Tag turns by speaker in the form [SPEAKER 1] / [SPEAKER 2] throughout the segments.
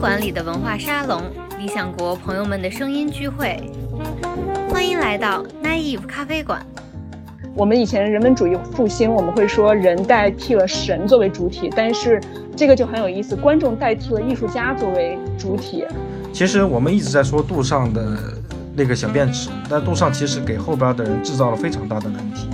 [SPEAKER 1] 馆里的文化沙龙，理想国朋友们的声音聚会。欢迎来到 Naive 咖啡馆。
[SPEAKER 2] 我们以前人文主义复兴，我们会说人代替了神作为主体，但是这个就很有意思，观众代替了艺术家作为主体。
[SPEAKER 3] 其实我们一直在说杜尚的那个小便池，但杜尚其实给后边的人制造了非常大的难题。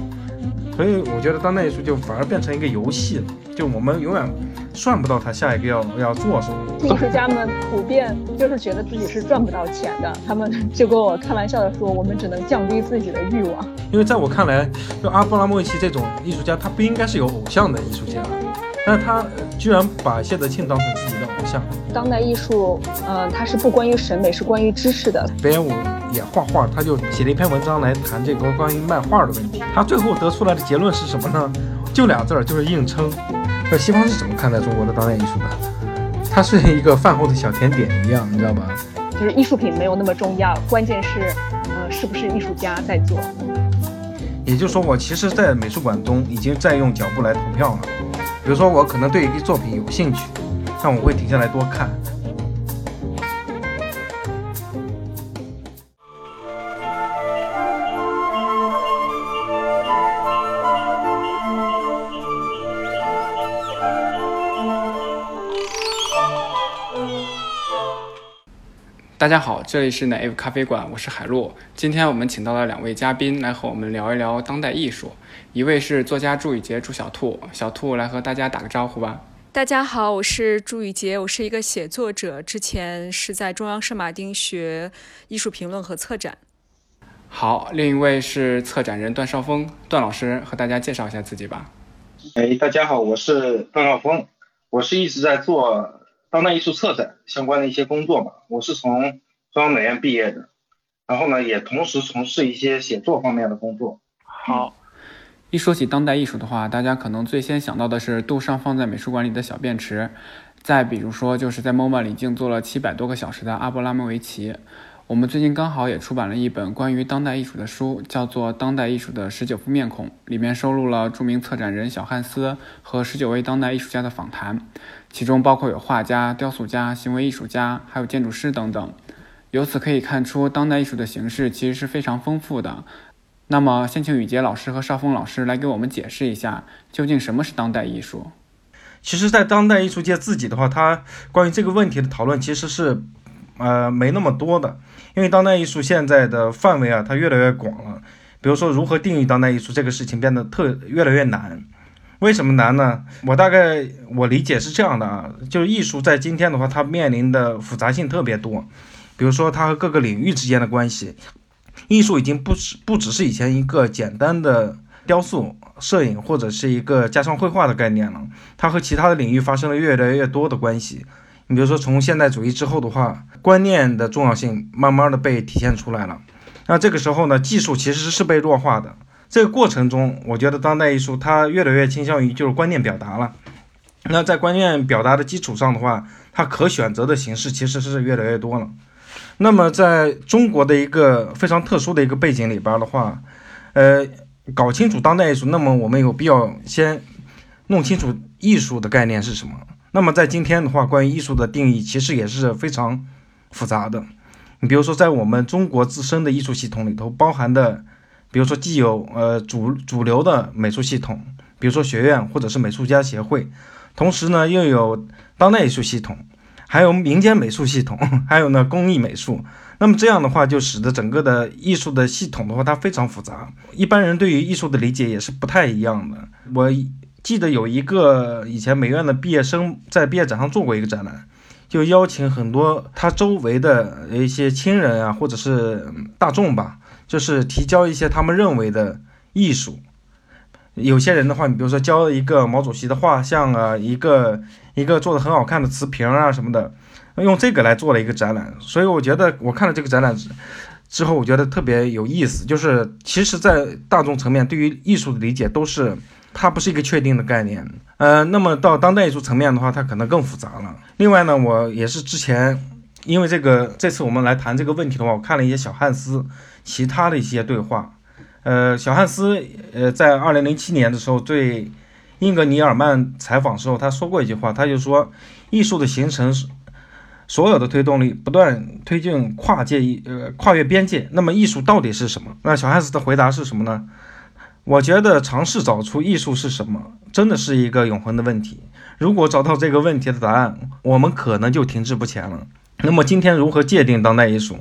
[SPEAKER 3] 所以我觉得当代艺术就反而变成一个游戏了，就我们永远算不到他下一个要要做什么。
[SPEAKER 2] 艺术家们普遍就是觉得自己是赚不到钱的，他们就跟我开玩笑的说，我们只能降低自己的欲望。
[SPEAKER 3] 因为在我看来，就阿布拉莫维奇这种艺术家，他不应该是有偶像的艺术家，但是他居然把谢德庆当成自己的偶像。
[SPEAKER 2] 当代艺术，呃，它是不关于审美，是关于知识的。
[SPEAKER 3] 北野武也画画，他就写了一篇文章来谈这个关于漫画的问题。他最后得出来的结论是什么呢？就俩字儿，就是硬撑。那西方是怎么看待中国的当代艺术的？它是一个饭后的小甜点一样，你知道吧？
[SPEAKER 2] 就是艺术品没有那么重要，关键是，呃，是不是艺术家在做？
[SPEAKER 3] 也就是说，我其实，在美术馆中已经在用脚步来投票了。比如说，我可能对一个作品有兴趣。但我会停下来多看。
[SPEAKER 4] 大家好，这里是 Naive 咖啡馆，我是海洛。今天我们请到了两位嘉宾来和我们聊一聊当代艺术。一位是作家朱雨杰，朱小兔，小兔来和大家打个招呼吧。
[SPEAKER 5] 大家好，我是朱雨杰，我是一个写作者，之前是在中央圣马丁学艺术评论和策展。
[SPEAKER 4] 好，另一位是策展人段少峰，段老师和大家介绍一下自己吧。
[SPEAKER 6] 哎，大家好，我是段少峰，我是一直在做当代艺术策展相关的一些工作吧，我是从中央美院毕业的，然后呢，也同时从事一些写作方面的工作。
[SPEAKER 4] 好。一说起当代艺术的话，大家可能最先想到的是杜尚放在美术馆里的小便池，再比如说就是在 MoMA 里静坐了七百多个小时的阿布拉莫维奇。我们最近刚好也出版了一本关于当代艺术的书，叫做《当代艺术的十九副面孔》，里面收录了著名策展人小汉斯和十九位当代艺术家的访谈，其中包括有画家、雕塑家、行为艺术家，还有建筑师等等。由此可以看出，当代艺术的形式其实是非常丰富的。那么，先请雨杰老师和邵峰老师来给我们解释一下，究竟什么是当代艺术？
[SPEAKER 3] 其实，在当代艺术界自己的话，他关于这个问题的讨论其实是，呃，没那么多的。因为当代艺术现在的范围啊，它越来越广了。比如说，如何定义当代艺术这个事情变得特越来越难。为什么难呢？我大概我理解是这样的啊，就是艺术在今天的话，它面临的复杂性特别多。比如说，它和各个领域之间的关系。艺术已经不是不只是以前一个简单的雕塑、摄影或者是一个加上绘画的概念了，它和其他的领域发生了越来越多的关系。你比如说，从现代主义之后的话，观念的重要性慢慢的被体现出来了。那这个时候呢，技术其实是被弱化的。这个过程中，我觉得当代艺术它越来越倾向于就是观念表达了。那在观念表达的基础上的话，它可选择的形式其实是越来越多了。那么，在中国的一个非常特殊的一个背景里边的话，呃，搞清楚当代艺术，那么我们有必要先弄清楚艺术的概念是什么。那么在今天的话，关于艺术的定义其实也是非常复杂的。你比如说，在我们中国自身的艺术系统里头，包含的，比如说既有呃主主流的美术系统，比如说学院或者是美术家协会，同时呢又有当代艺术系统。还有民间美术系统，还有呢工艺美术。那么这样的话，就使得整个的艺术的系统的话，它非常复杂。一般人对于艺术的理解也是不太一样的。我记得有一个以前美院的毕业生在毕业展上做过一个展览，就邀请很多他周围的一些亲人啊，或者是大众吧，就是提交一些他们认为的艺术。有些人的话，你比如说交一个毛主席的画像啊，一个一个做的很好看的瓷瓶啊什么的，用这个来做了一个展览。所以我觉得我看了这个展览之之后，我觉得特别有意思。就是其实，在大众层面，对于艺术的理解都是它不是一个确定的概念。呃，那么到当代艺术层面的话，它可能更复杂了。另外呢，我也是之前因为这个这次我们来谈这个问题的话，我看了一些小汉斯其他的一些对话。呃，小汉斯，呃，在二零零七年的时候对英格尼尔曼采访的时候，他说过一句话，他就说，艺术的形成是，所有的推动力不断推进跨界艺呃跨越边界。那么艺术到底是什么？那小汉斯的回答是什么呢？我觉得尝试找出艺术是什么，真的是一个永恒的问题。如果找到这个问题的答案，我们可能就停滞不前了。那么今天如何界定当代艺术？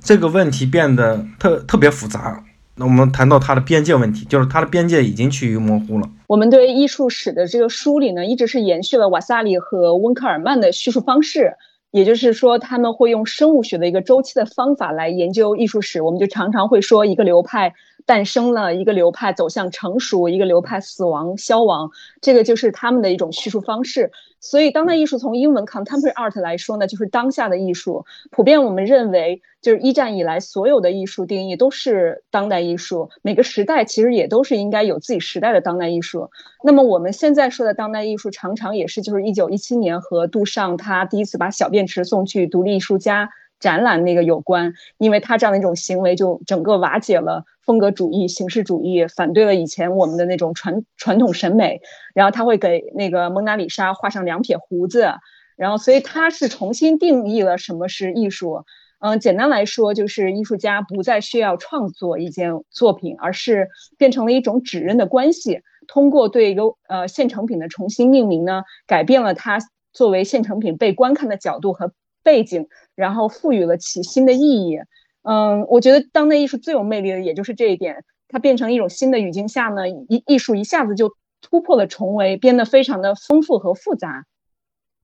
[SPEAKER 3] 这个问题变得特特别复杂。那我们谈到它的边界问题，就是它的边界已经趋于模糊了。
[SPEAKER 2] 我们对艺术史的这个梳理呢，一直是延续了瓦萨里和温克尔曼的叙述方式，也就是说，他们会用生物学的一个周期的方法来研究艺术史。我们就常常会说，一个流派诞生了，一个流派走向成熟，一个流派死亡消亡，这个就是他们的一种叙述方式。所以，当代艺术从英文 contemporary art 来说呢，就是当下的艺术。普遍我们认为，就是一战以来所有的艺术定义都是当代艺术。每个时代其实也都是应该有自己时代的当代艺术。那么我们现在说的当代艺术，常常也是就是一九一七年和杜尚他第一次把小便池送去独立艺术家。展览那个有关，因为他这样的一种行为，就整个瓦解了风格主义、形式主义，反对了以前我们的那种传传统审美。然后他会给那个蒙娜丽莎画上两撇胡子，然后所以他是重新定义了什么是艺术。嗯，简单来说，就是艺术家不再需要创作一件作品，而是变成了一种指认的关系。通过对一个呃现成品的重新命名呢，改变了它作为现成品被观看的角度和。背景，然后赋予了其新的意义。嗯，我觉得当代艺术最有魅力的，也就是这一点。它变成一种新的语境下呢，艺艺术一下子就突破了重围，变得非常的丰富和复杂。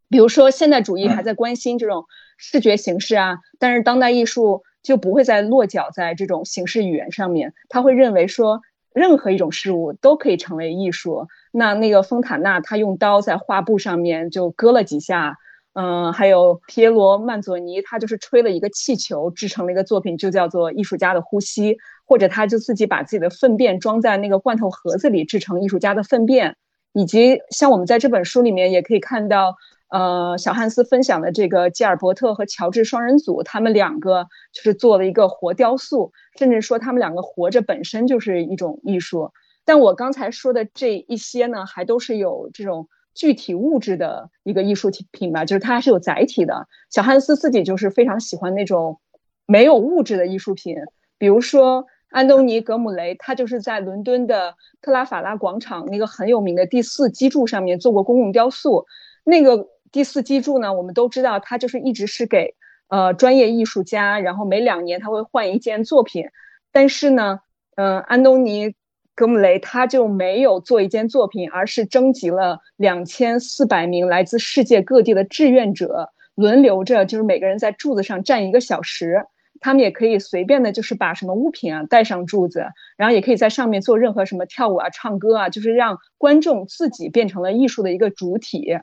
[SPEAKER 2] 比如说，现代主义还在关心这种视觉形式啊，但是当代艺术就不会再落脚在这种形式语言上面，他会认为说，任何一种事物都可以成为艺术。那那个丰塔纳，他用刀在画布上面就割了几下。嗯，还有皮耶罗曼佐尼，他就是吹了一个气球，制成了一个作品，就叫做《艺术家的呼吸》，或者他就自己把自己的粪便装在那个罐头盒子里，制成艺术家的粪便。以及像我们在这本书里面也可以看到，呃，小汉斯分享的这个吉尔伯特和乔治双人组，他们两个就是做了一个活雕塑，甚至说他们两个活着本身就是一种艺术。但我刚才说的这一些呢，还都是有这种。具体物质的一个艺术品吧，就是它还是有载体的。小汉斯自己就是非常喜欢那种没有物质的艺术品，比如说安东尼·格姆雷，他就是在伦敦的特拉法拉广场那个很有名的第四基柱上面做过公共雕塑。那个第四基柱呢，我们都知道，他就是一直是给呃专业艺术家，然后每两年他会换一件作品。但是呢，嗯，安东尼。格姆雷他就没有做一件作品，而是征集了两千四百名来自世界各地的志愿者，轮流着，就是每个人在柱子上站一个小时。他们也可以随便的，就是把什么物品啊带上柱子，然后也可以在上面做任何什么跳舞啊、唱歌啊，就是让观众自己变成了艺术的一个主体。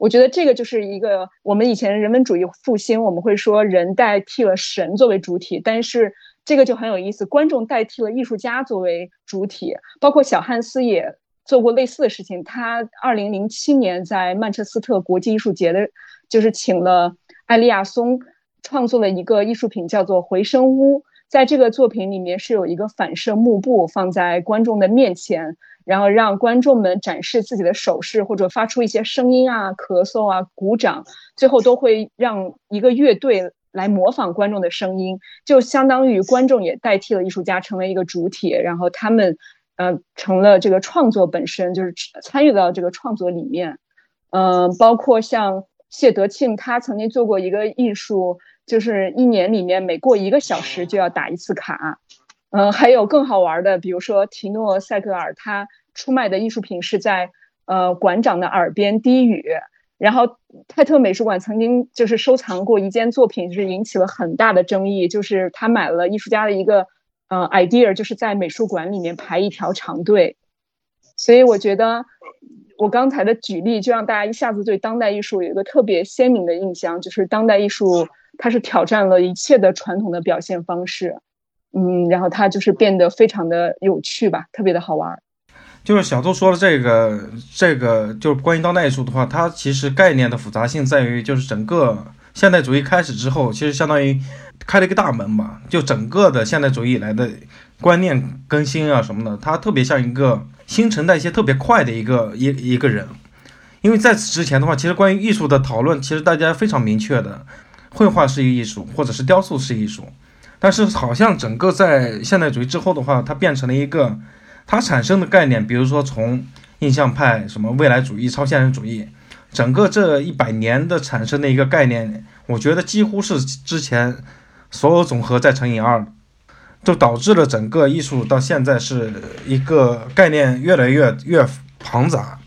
[SPEAKER 2] 我觉得这个就是一个我们以前人文主义复兴，我们会说人代替了神作为主体，但是。这个就很有意思，观众代替了艺术家作为主体，包括小汉斯也做过类似的事情。他二零零七年在曼彻斯特国际艺术节的，就是请了艾利亚松创作了一个艺术品，叫做回声屋。在这个作品里面是有一个反射幕布放在观众的面前，然后让观众们展示自己的手势或者发出一些声音啊、咳嗽啊、鼓掌，最后都会让一个乐队。来模仿观众的声音，就相当于观众也代替了艺术家，成为一个主体，然后他们，呃，成了这个创作本身，就是参与到这个创作里面。嗯，包括像谢德庆，他曾经做过一个艺术，就是一年里面每过一个小时就要打一次卡。嗯，还有更好玩的，比如说提诺塞格尔，他出卖的艺术品是在呃馆长的耳边低语。然后泰特美术馆曾经就是收藏过一件作品，就是引起了很大的争议，就是他买了艺术家的一个呃 idea，就是在美术馆里面排一条长队。所以我觉得我刚才的举例就让大家一下子对当代艺术有一个特别鲜明的印象，就是当代艺术它是挑战了一切的传统的表现方式，嗯，然后它就是变得非常的有趣吧，特别的好玩。
[SPEAKER 3] 就是小周说的这个，这个就是关于当代艺术的话，它其实概念的复杂性在于，就是整个现代主义开始之后，其实相当于开了一个大门吧。就整个的现代主义以来的观念更新啊什么的，它特别像一个新陈代谢特别快的一个一一个人，因为在此之前的话，其实关于艺术的讨论，其实大家非常明确的，绘画是一艺术，或者是雕塑是艺术。但是好像整个在现代主义之后的话，它变成了一个它产生的概念，比如说从印象派、什么未来主义、超现实主义，整个这一百年的产生的一个概念，我觉得几乎是之前所有总和再乘以二，就导致了整个艺术到现在是一个概念越来越越庞杂。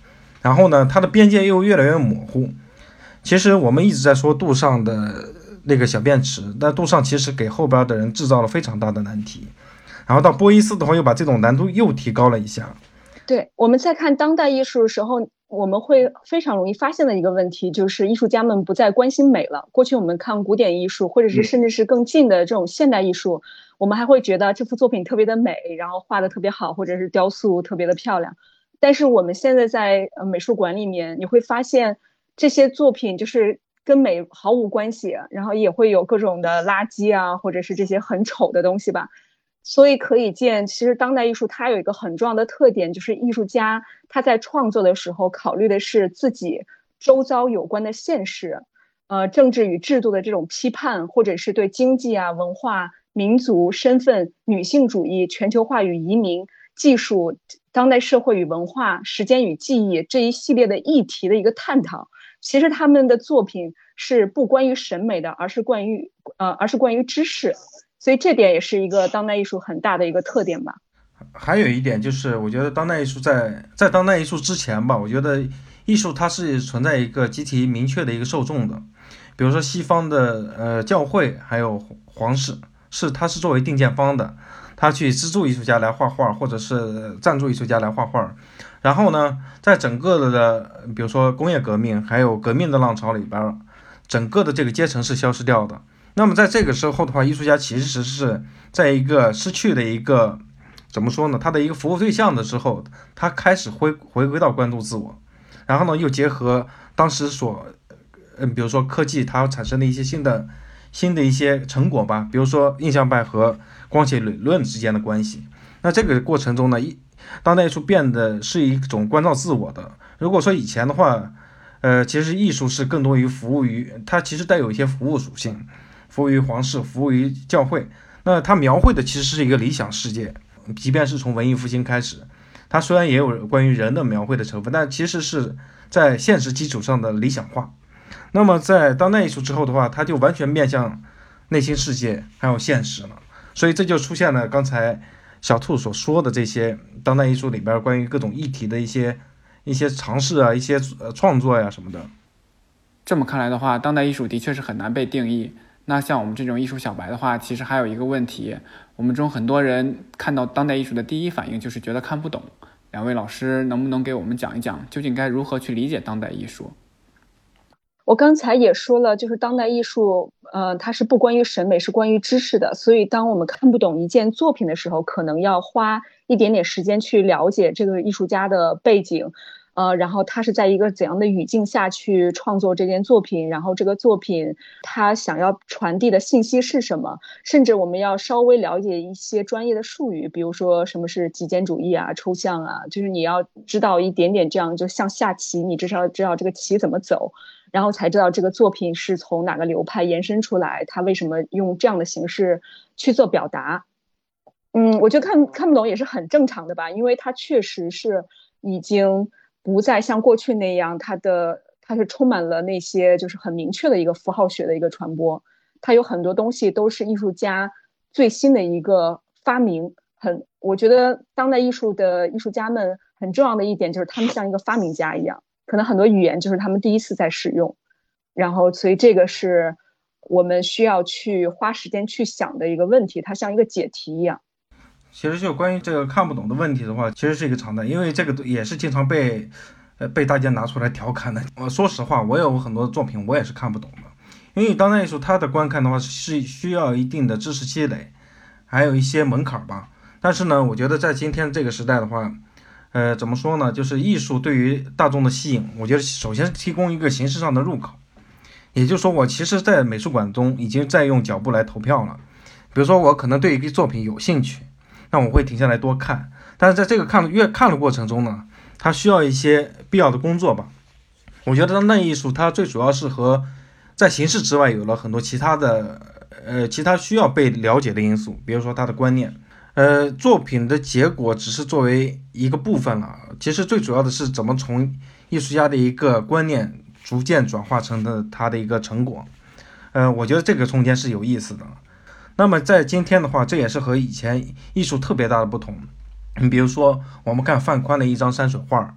[SPEAKER 3] 然后呢，它的边界又越来越模糊。其实我们一直在说杜尚的那个小便池，但杜尚其实给后边的人制造了非常大的难题。然后到波伊斯的话，又把这种难度又提高了一下。
[SPEAKER 2] 对，我们在看当代艺术的时候，我们会非常容易发现的一个问题，就是艺术家们不再关心美了。过去我们看古典艺术，或者是甚至是更近的这种现代艺术，我们还会觉得这幅作品特别的美，然后画的特别好，或者是雕塑特别的漂亮。但是我们现在在呃美术馆里面，你会发现这些作品就是跟美毫无关系，然后也会有各种的垃圾啊，或者是这些很丑的东西吧。所以可以见，其实当代艺术它有一个很重要的特点，就是艺术家他在创作的时候考虑的是自己周遭有关的现实，呃，政治与制度的这种批判，或者是对经济啊、文化、民族身份、女性主义、全球化与移民、技术。当代社会与文化、时间与记忆这一系列的议题的一个探讨，其实他们的作品是不关于审美的，而是关于呃，而是关于知识，所以这点也是一个当代艺术很大的一个特点吧。
[SPEAKER 3] 还有一点就是，我觉得当代艺术在在当代艺术之前吧，我觉得艺术它是存在一个集体明确的一个受众的，比如说西方的呃教会还有皇室，是它是作为定见方的。他去资助艺术家来画画，或者是赞助艺术家来画画。然后呢，在整个的，比如说工业革命，还有革命的浪潮里边，整个的这个阶层是消失掉的。那么在这个时候的话，艺术家其实是在一个失去的一个怎么说呢？他的一个服务对象的时候，他开始回回归到关注自我。然后呢，又结合当时所，嗯，比如说科技它产生的一些新的新的一些成果吧，比如说印象派和。光学理论之间的关系，那这个过程中呢，一当代艺术变得是一种关照自我的。如果说以前的话，呃，其实艺术是更多于服务于它，其实带有一些服务属性，服务于皇室，服务于教会。那它描绘的其实是一个理想世界，即便是从文艺复兴开始，它虽然也有关于人的描绘的成分，但其实是在现实基础上的理想化。那么在当代艺术之后的话，它就完全面向内心世界还有现实了。所以这就出现了刚才小兔所说的这些当代艺术里边关于各种议题的一些一些尝试啊，一些呃创作呀什么的。
[SPEAKER 4] 这么看来的话，当代艺术的确是很难被定义。那像我们这种艺术小白的话，其实还有一个问题，我们中很多人看到当代艺术的第一反应就是觉得看不懂。两位老师能不能给我们讲一讲，究竟该如何去理解当代艺术？
[SPEAKER 2] 我刚才也说了，就是当代艺术，呃，它是不关于审美，是关于知识的。所以，当我们看不懂一件作品的时候，可能要花一点点时间去了解这个艺术家的背景，呃，然后他是在一个怎样的语境下去创作这件作品，然后这个作品他想要传递的信息是什么，甚至我们要稍微了解一些专业的术语，比如说什么是极简主义啊、抽象啊，就是你要知道一点点，这样就像下棋，你至少知道这个棋怎么走。然后才知道这个作品是从哪个流派延伸出来，他为什么用这样的形式去做表达？嗯，我觉得看看不懂也是很正常的吧，因为它确实是已经不再像过去那样，它的它是充满了那些就是很明确的一个符号学的一个传播，它有很多东西都是艺术家最新的一个发明。很，我觉得当代艺术的艺术家们很重要的一点就是他们像一个发明家一样。可能很多语言就是他们第一次在使用，然后所以这个是我们需要去花时间去想的一个问题，它像一个解题一样。
[SPEAKER 3] 其实就关于这个看不懂的问题的话，其实是一个常态，因为这个也是经常被呃被大家拿出来调侃的。我说实话，我有很多作品我也是看不懂的，因为当代艺术它的观看的话是需要一定的知识积累，还有一些门槛吧。但是呢，我觉得在今天这个时代的话，呃，怎么说呢？就是艺术对于大众的吸引，我觉得首先提供一个形式上的入口。也就是说，我其实，在美术馆中已经在用脚步来投票了。比如说，我可能对一个作品有兴趣，那我会停下来多看。但是在这个看越看的过程中呢，它需要一些必要的工作吧。我觉得当代艺术它最主要是和在形式之外有了很多其他的呃其他需要被了解的因素，比如说它的观念，呃，作品的结果只是作为一个部分了。其实最主要的是怎么从艺术家的一个观念逐渐转化成的他的一个成果。呃，我觉得这个中间是有意思的。那么在今天的话，这也是和以前艺术特别大的不同。你比如说，我们看范宽的一张山水画，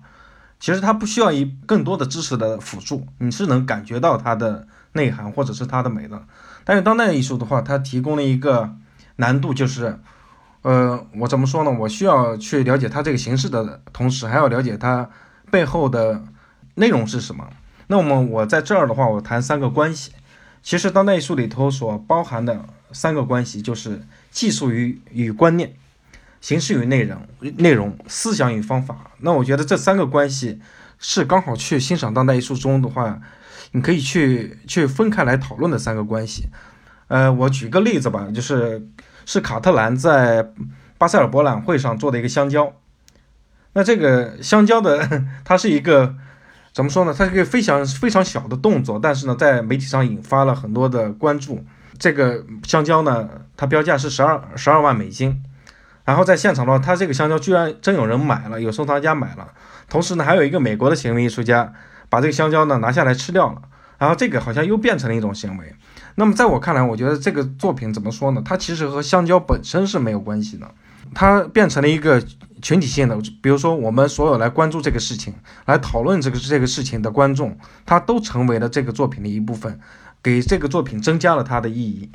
[SPEAKER 3] 其实它不需要一更多的知识的辅助，你是能感觉到它的内涵或者是它的美的。但是当代艺术的话，它提供了一个难度，就是，呃，我怎么说呢？我需要去了解它这个形式的同时，还要了解它背后的内容是什么。那么我在这儿的话，我谈三个关系。其实当代艺术里头所包含的三个关系，就是技术与与观念。形式与内容，内容、思想与方法。那我觉得这三个关系是刚好去欣赏当代艺术中的话，你可以去去分开来讨论的三个关系。呃，我举个例子吧，就是是卡特兰在巴塞尔博览会上做的一个香蕉。那这个香蕉的，它是一个怎么说呢？它是一个非常非常小的动作，但是呢，在媒体上引发了很多的关注。这个香蕉呢，它标价是十二十二万美金。然后在现场的话，他这个香蕉居然真有人买了，有收藏家买了。同时呢，还有一个美国的行为艺术家把这个香蕉呢拿下来吃掉了。然后这个好像又变成了一种行为。那么在我看来，我觉得这个作品怎么说呢？它其实和香蕉本身是没有关系的，它变成了一个群体性的。比如说，我们所有来关注这个事情、来讨论这个这个事情的观众，他都成为了这个作品的一部分，给这个作品增加了它的意义。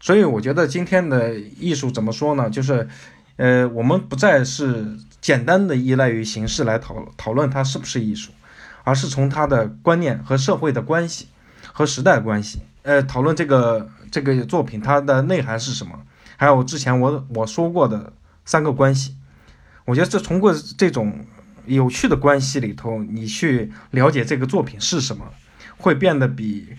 [SPEAKER 3] 所以我觉得今天的艺术怎么说呢？就是。呃，我们不再是简单的依赖于形式来讨讨论它是不是艺术，而是从它的观念和社会的关系和时代关系，呃，讨论这个这个作品它的内涵是什么，还有之前我我说过的三个关系，我觉得这通过这种有趣的关系里头，你去了解这个作品是什么，会变得比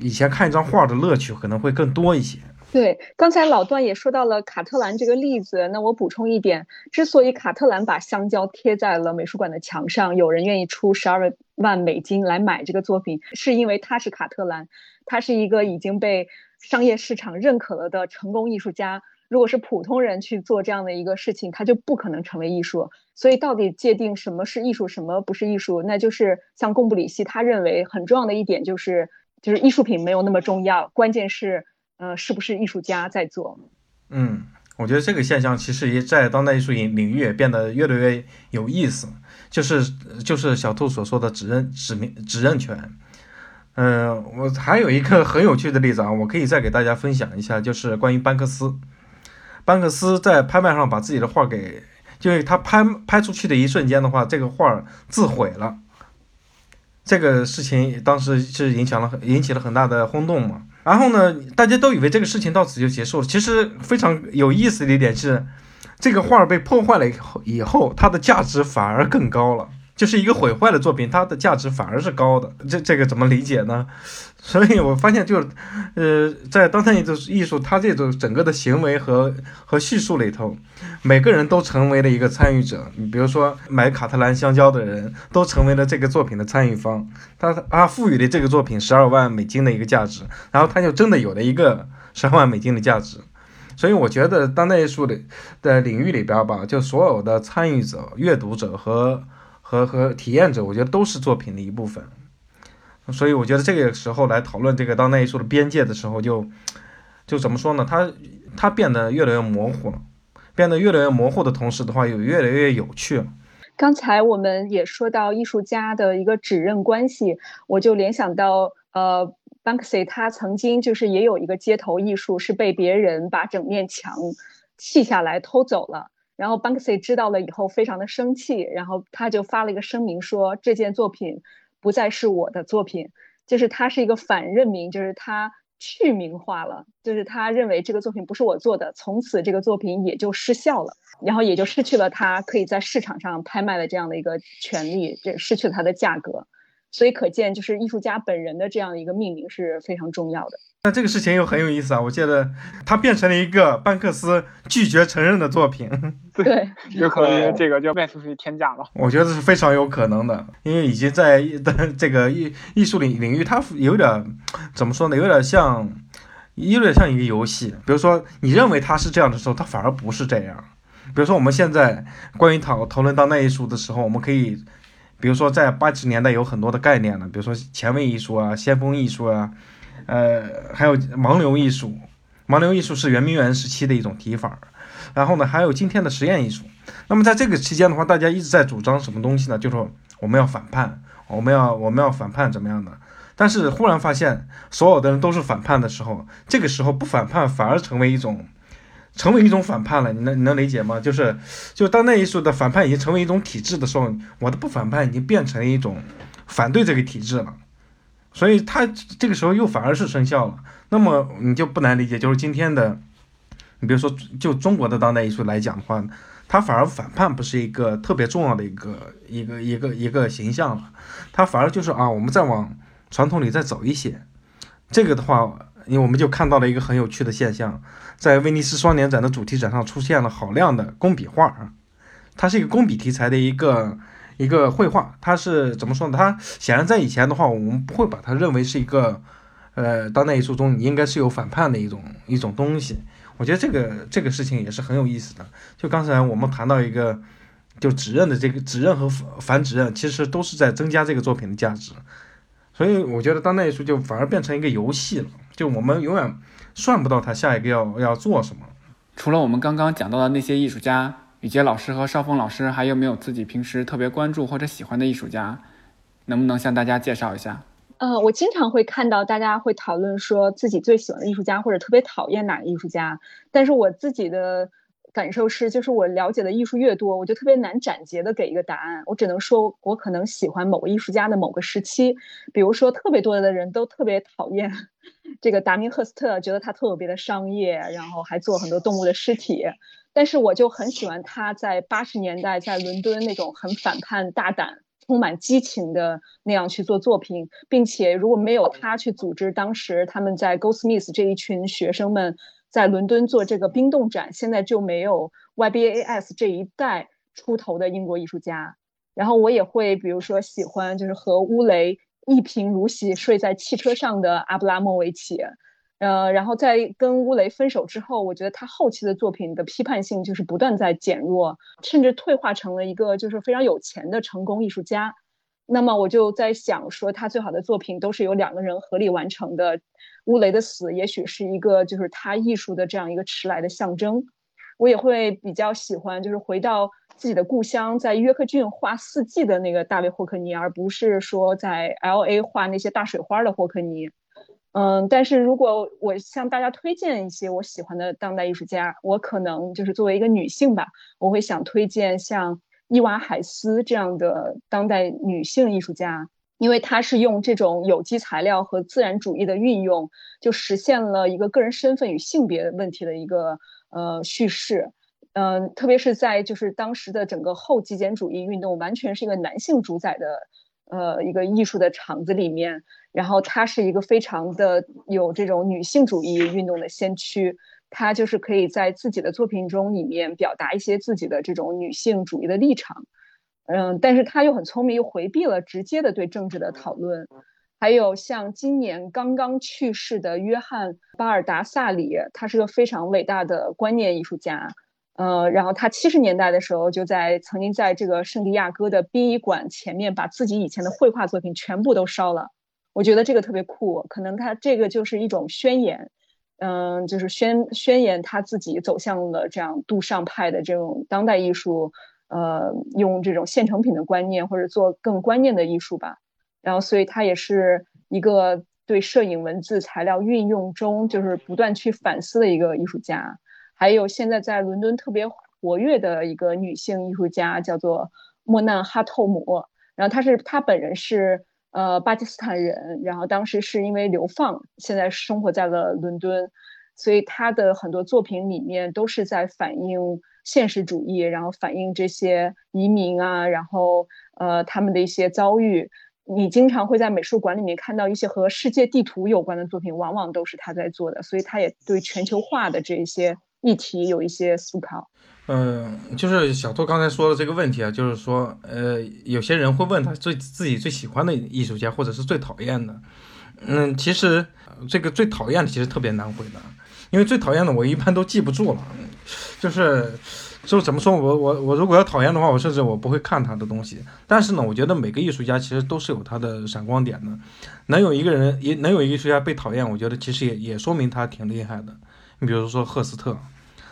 [SPEAKER 3] 以前看一张画的乐趣可能会更多一些。
[SPEAKER 2] 对，刚才老段也说到了卡特兰这个例子，那我补充一点，之所以卡特兰把香蕉贴在了美术馆的墙上，有人愿意出十二万美金来买这个作品，是因为他是卡特兰，他是一个已经被商业市场认可了的成功艺术家。如果是普通人去做这样的一个事情，他就不可能成为艺术。所以，到底界定什么是艺术，什么不是艺术，那就是像贡布里希他认为很重要的一点就是，就是艺术品没有那么重要，关键是。呃，是不是艺术家在做？
[SPEAKER 3] 嗯，我觉得这个现象其实也在当代艺术领领域也变得越来越有意思，就是就是小兔所说的指认指名指认权。嗯，我还有一个很有趣的例子啊，我可以再给大家分享一下，就是关于班克斯。班克斯在拍卖上把自己的画给，就是他拍拍出去的一瞬间的话，这个画自毁了。这个事情当时是影响了很引起了很大的轰动嘛。然后呢，大家都以为这个事情到此就结束了。其实非常有意思的一点是，这个画被破坏了以后，以后它的价值反而更高了。就是一个毁坏的作品，它的价值反而是高的。这这个怎么理解呢？所以我发现，就是呃，在当代艺术艺术，它这种整个的行为和和叙述里头，每个人都成为了一个参与者。你比如说，买卡特兰香蕉的人都成为了这个作品的参与方。他他赋予了这个作品十二万美金的一个价值，然后他就真的有了一个 十二万美金的价值。所以我觉得，当代艺术的的领域里边吧，就所有的参与者、阅读者和和和体验者，我觉得都是作品的一部分，所以我觉得这个时候来讨论这个当代艺术的边界的时候，就就怎么说呢？它它变得越来越模糊了，变得越来越模糊的同时的话，又越来越有趣了。
[SPEAKER 2] 刚才我们也说到艺术家的一个指认关系，我就联想到，呃，Banksy 他曾经就是也有一个街头艺术是被别人把整面墙砌下来偷走了。然后 Banksy 知道了以后，非常的生气，然后他就发了一个声明说，这件作品不再是我的作品，就是他是一个反认名，就是他去名化了，就是他认为这个作品不是我做的，从此这个作品也就失效了，然后也就失去了他可以在市场上拍卖的这样的一个权利，这失去了它的价格。所以可见就是艺术家本人的这样一个命名是非常重要的。
[SPEAKER 3] 那这个事情又很有意思啊！我记得它变成了一个班克斯拒绝承认的作品，
[SPEAKER 2] 对，
[SPEAKER 4] 有可能这个就卖出去天价了。
[SPEAKER 3] 我觉得是非常有可能的，因为已经在的 这个艺艺术领领域，它有点怎么说呢？有点像，有点像一个游戏。比如说，你认为它是这样的时候，它反而不是这样。比如说，我们现在关于讨讨论当代艺术的时候，我们可以，比如说在八十年代有很多的概念呢，比如说前卫艺术啊、先锋艺术啊。呃，还有盲流艺术，盲流艺术是圆明园时期的一种提法。然后呢，还有今天的实验艺术。那么在这个期间的话，大家一直在主张什么东西呢？就是我们要反叛，我们要我们要反叛怎么样的？但是忽然发现，所有的人都是反叛的时候，这个时候不反叛反而成为一种，成为一种反叛了。你能你能理解吗？就是，就当代艺术的反叛已经成为一种体制的时候，我的不反叛已经变成一种反对这个体制了。所以它这个时候又反而是生效了，那么你就不难理解，就是今天的，你比如说就中国的当代艺术来讲的话，它反而反叛不是一个特别重要的一个一个一个一个形象了，它反而就是啊，我们再往传统里再走一些，这个的话，因为我们就看到了一个很有趣的现象，在威尼斯双年展的主题展上出现了好量的工笔画啊，它是一个工笔题材的一个。一个绘画，它是怎么说呢？它显然在以前的话，我们不会把它认为是一个，呃，当代艺术中你应该是有反叛的一种一种东西。我觉得这个这个事情也是很有意思的。就刚才我们谈到一个，就指认的这个指认和反指认，其实都是在增加这个作品的价值。所以我觉得当代艺术就反而变成一个游戏了，就我们永远算不到他下一个要要做什么。
[SPEAKER 4] 除了我们刚刚讲到的那些艺术家。雨杰老师和邵峰老师还有没有自己平时特别关注或者喜欢的艺术家？能不能向大家介绍一下？
[SPEAKER 2] 呃，我经常会看到大家会讨论说自己最喜欢的艺术家或者特别讨厌哪个艺术家，但是我自己的感受是，就是我了解的艺术越多，我就特别难斩截的给一个答案。我只能说我可能喜欢某个艺术家的某个时期，比如说特别多的人都特别讨厌这个达明赫斯特，觉得他特别的商业，然后还做很多动物的尸体。但是我就很喜欢他在八十年代在伦敦那种很反叛、大胆、充满激情的那样去做作品，并且如果没有他去组织当时他们在 Gosmith 这一群学生们在伦敦做这个冰冻展，现在就没有 YBAS 这一代出头的英国艺术家。然后我也会比如说喜欢就是和乌雷一贫如洗睡在汽车上的阿布拉莫维奇。呃，然后在跟乌雷分手之后，我觉得他后期的作品的批判性就是不断在减弱，甚至退化成了一个就是非常有钱的成功艺术家。那么我就在想说，他最好的作品都是由两个人合力完成的。乌雷的死也许是一个就是他艺术的这样一个迟来的象征。我也会比较喜欢就是回到自己的故乡，在约克郡画四季的那个大卫霍克尼，而不是说在 L A 画那些大水花的霍克尼。嗯，但是如果我向大家推荐一些我喜欢的当代艺术家，我可能就是作为一个女性吧，我会想推荐像伊娃海斯这样的当代女性艺术家，因为她是用这种有机材料和自然主义的运用，就实现了一个个人身份与性别问题的一个呃叙事。嗯，特别是在就是当时的整个后极简主义运动完全是一个男性主宰的。呃，一个艺术的场子里面，然后她是一个非常的有这种女性主义运动的先驱，她就是可以在自己的作品中里面表达一些自己的这种女性主义的立场，嗯，但是她又很聪明，又回避了直接的对政治的讨论。还有像今年刚刚去世的约翰巴尔达萨里，他是个非常伟大的观念艺术家。呃，然后他七十年代的时候，就在曾经在这个圣地亚哥的殡仪馆前面，把自己以前的绘画作品全部都烧了。我觉得这个特别酷，可能他这个就是一种宣言，嗯，就是宣宣言他自己走向了这样杜尚派的这种当代艺术，呃，用这种现成品的观念或者做更观念的艺术吧。然后，所以他也是一个对摄影、文字、材料运用中就是不断去反思的一个艺术家。还有现在在伦敦特别活跃的一个女性艺术家，叫做莫难哈透姆。然后她是她本人是呃巴基斯坦人，然后当时是因为流放，现在生活在了伦敦。所以她的很多作品里面都是在反映现实主义，然后反映这些移民啊，然后呃他们的一些遭遇。你经常会在美术馆里面看到一些和世界地图有关的作品，往往都是他在做的，所以他也对全球化的这些议题有一些思考。
[SPEAKER 3] 嗯，就是小兔刚才说的这个问题啊，就是说，呃，有些人会问他最自己最喜欢的艺术家，或者是最讨厌的。嗯，其实这个最讨厌的其实特别难回答，因为最讨厌的我一般都记不住了，就是。就是怎么说，我我我如果要讨厌的话，我甚至我不会看他的东西。但是呢，我觉得每个艺术家其实都是有他的闪光点的。能有一个人也能有艺术家被讨厌，我觉得其实也也说明他挺厉害的。你比如说赫斯特，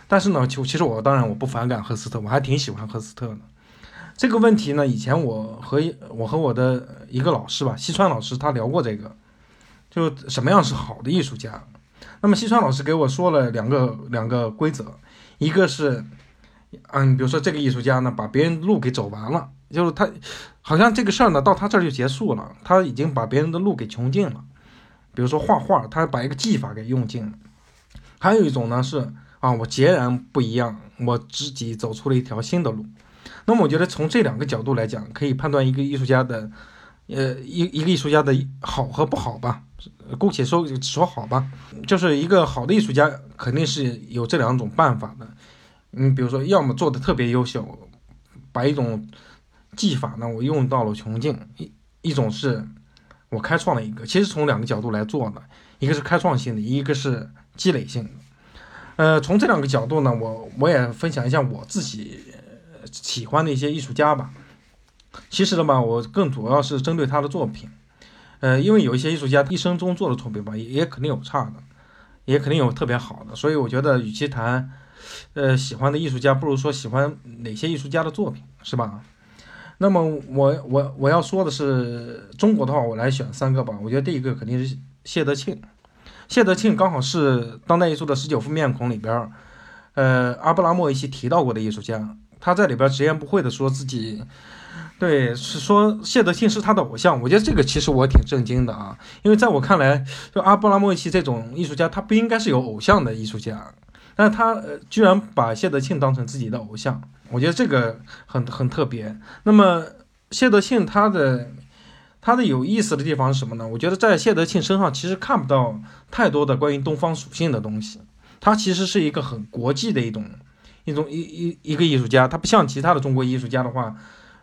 [SPEAKER 3] 但是呢，其其实我当然我不反感赫斯特，我还挺喜欢赫斯特的。这个问题呢，以前我和我和我的一个老师吧，西川老师，他聊过这个，就什么样是好的艺术家。那么西川老师给我说了两个两个规则，一个是。嗯，比如说这个艺术家呢，把别人路给走完了，就是他，好像这个事儿呢到他这儿就结束了，他已经把别人的路给穷尽了。比如说画画，他把一个技法给用尽了。还有一种呢是啊，我截然不一样，我自己走出了一条新的路。那么我觉得从这两个角度来讲，可以判断一个艺术家的，呃，一一个艺术家的好和不好吧。姑且说说好吧，就是一个好的艺术家肯定是有这两种办法的。你比如说，要么做的特别优秀，把一种技法呢，我用到了穷尽；一一种是我开创了一个，其实从两个角度来做的，一个是开创性的，一个是积累性的。呃，从这两个角度呢，我我也分享一下我自己喜欢的一些艺术家吧。其实呢嘛，我更主要是针对他的作品。呃，因为有一些艺术家一生中做的作品吧，也也肯定有差的，也肯定有特别好的，所以我觉得与其谈。呃，喜欢的艺术家不如说喜欢哪些艺术家的作品，是吧？那么我我我要说的是中国的话，我来选三个吧。我觉得第一个肯定是谢德庆，谢德庆刚好是当代艺术的十九副面孔里边，呃，阿布拉莫维奇提到过的艺术家。他在里边直言不讳的说自己，对，是说谢德庆是他的偶像。我觉得这个其实我挺震惊的啊，因为在我看来，就阿布拉莫维奇这种艺术家，他不应该是有偶像的艺术家。但他居然把谢德庆当成自己的偶像，我觉得这个很很特别。那么谢德庆他的他的有意思的地方是什么呢？我觉得在谢德庆身上其实看不到太多的关于东方属性的东西。他其实是一个很国际的一种一种一一一个艺术家，他不像其他的中国艺术家的话，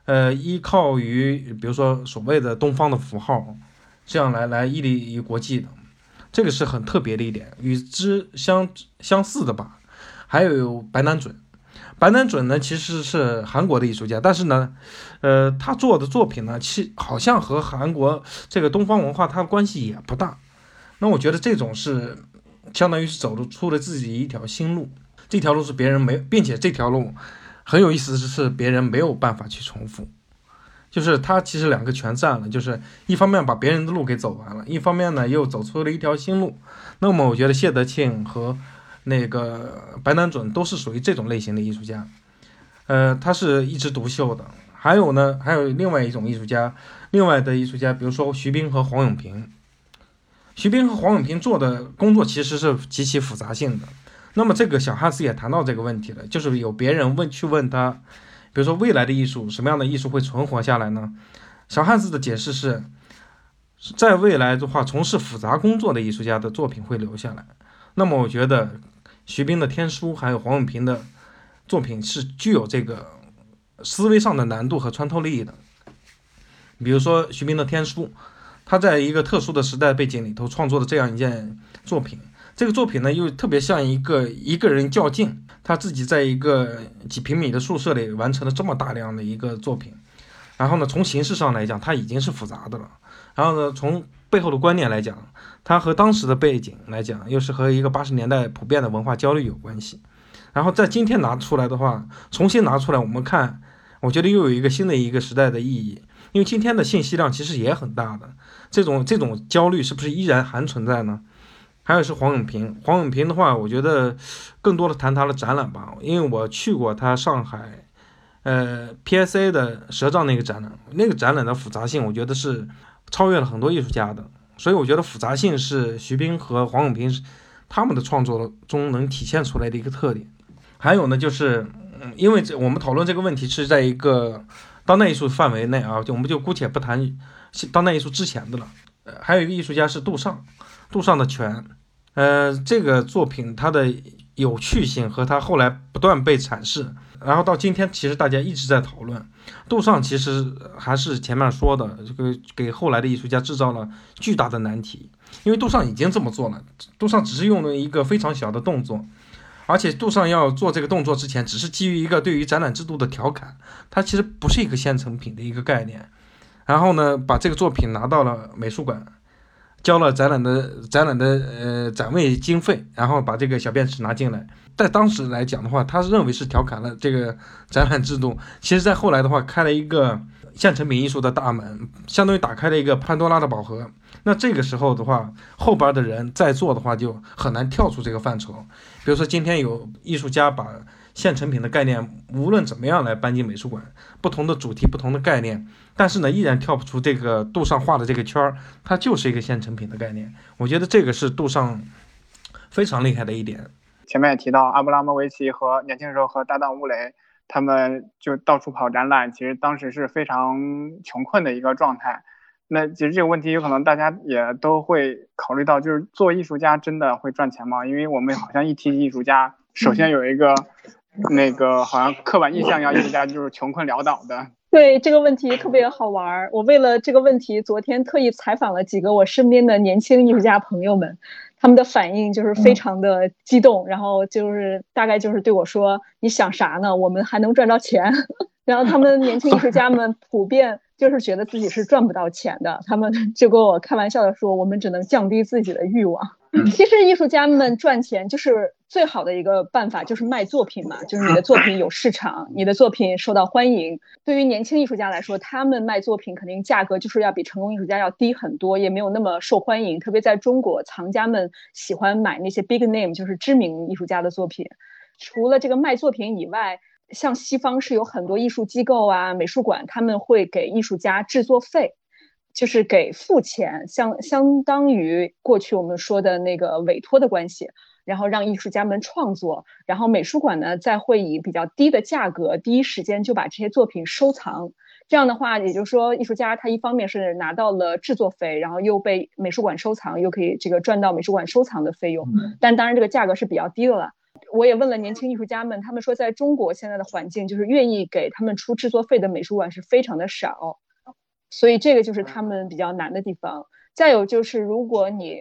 [SPEAKER 3] 呃，依靠于比如说所谓的东方的符号，这样来来屹立于国际的。这个是很特别的一点，与之相相似的吧。还有白南准，白南准呢其实是韩国的艺术家，但是呢，呃，他做的作品呢，其好像和韩国这个东方文化它关系也不大。那我觉得这种是相当于是走了出了自己一条新路，这条路是别人没，并且这条路很有意思的是别人没有办法去重复。就是他其实两个全占了，就是一方面把别人的路给走完了，一方面呢又走出了一条新路。那么我觉得谢德庆和那个白南准都是属于这种类型的艺术家，呃，他是一枝独秀的。还有呢，还有另外一种艺术家，另外的艺术家，比如说徐冰和黄永平。徐冰和黄永平做的工作其实是极其复杂性的。那么这个小汉斯也谈到这个问题了，就是有别人问去问他。比如说未来的艺术，什么样的艺术会存活下来呢？小汉斯的解释是，在未来的话，从事复杂工作的艺术家的作品会留下来。那么我觉得徐冰的《天书》还有黄永平的作品是具有这个思维上的难度和穿透力的。比如说徐冰的《天书》，他在一个特殊的时代背景里头创作的这样一件作品。这个作品呢，又特别像一个一个人较劲，他自己在一个几平米的宿舍里完成了这么大量的一个作品。然后呢，从形式上来讲，它已经是复杂的了。然后呢，从背后的观念来讲，它和当时的背景来讲，又是和一个八十年代普遍的文化焦虑有关系。然后在今天拿出来的话，重新拿出来，我们看，我觉得又有一个新的一个时代的意义。因为今天的信息量其实也很大的，这种这种焦虑是不是依然还存在呢？还有是黄永平，黄永平的话，我觉得更多的谈他的展览吧，因为我去过他上海，呃，PSA 的蛇杖那个展览，那个展览的复杂性，我觉得是超越了很多艺术家的，所以我觉得复杂性是徐冰和黄永平他们的创作中能体现出来的一个特点。还有呢，就是嗯因为这我们讨论这个问题是在一个当代艺术范围内啊，就我们就姑且不谈。当代艺术之前的了。还有一个艺术家是杜尚，杜尚的泉，呃，这个作品它的有趣性和它后来不断被阐释，然后到今天其实大家一直在讨论，杜尚其实还是前面说的这个给后来的艺术家制造了巨大的难题，因为杜尚已经这么做了，杜尚只是用了一个非常小的动作。而且杜尚要做这个动作之前，只是基于一个对于展览制度的调侃，它其实不是一个现成品的一个概念。然后呢，把这个作品拿到了美术馆，交了展览的展览的呃展位经费，然后把这个小便池拿进来。在当时来讲的话，他认为是调侃了这个展览制度。其实，在后来的话，开了一个现成品艺术的大门，相当于打开了一个潘多拉的宝盒。那这个时候的话，后边的人在做的话，就很难跳出这个范畴。比如说，今天有艺术家把现成品的概念，无论怎么样来搬进美术馆，不同的主题、不同的概念，但是呢，依然跳不出这个杜尚画的这个圈儿，它就是一个现成品的概念。我觉得这个是杜尚非常厉害的一点。
[SPEAKER 7] 前面也提到，阿布拉莫维奇和年轻时候和搭档乌雷，他们就到处跑展览，其实当时是非常穷困的一个状态。那其实这个问题有可能大家也都会考虑到，就是做艺术家真的会赚钱吗？因为我们好像一提艺术家，首先有一个那个好像刻板印象，要艺术家就是穷困潦倒的。
[SPEAKER 2] 对这个问题特别好玩儿。我为了这个问题，昨天特意采访了几个我身边的年轻艺术家朋友们，他们的反应就是非常的激动，然后就是大概就是对我说：“你想啥呢？我们还能赚着钱。”然后他们年轻艺术家们普遍。就是觉得自己是赚不到钱的，他们就跟我开玩笑的说，我们只能降低自己的欲望。其实艺术家们赚钱就是最好的一个办法，就是卖作品嘛，就是你的作品有市场，你的作品受到欢迎。对于年轻艺术家来说，他们卖作品肯定价格就是要比成功艺术家要低很多，也没有那么受欢迎。特别在中国，藏家们喜欢买那些 big name，就是知名艺术家的作品。除了这个卖作品以外，像西方是有很多艺术机构啊、美术馆，他们会给艺术家制作费，就是给付钱，相相当于过去我们说的那个委托的关系，然后让艺术家们创作，然后美术馆呢再会以比较低的价格，第一时间就把这些作品收藏。这样的话，也就是说，艺术家他一方面是拿到了制作费，然后又被美术馆收藏，又可以这个赚到美术馆收藏的费用，但当然这个价格是比较低的了。我也问了年轻艺术家们，他们说，在中国现在的环境，就是愿意给他们出制作费的美术馆是非常的少，所以这个就是他们比较难的地方。再有就是，如果你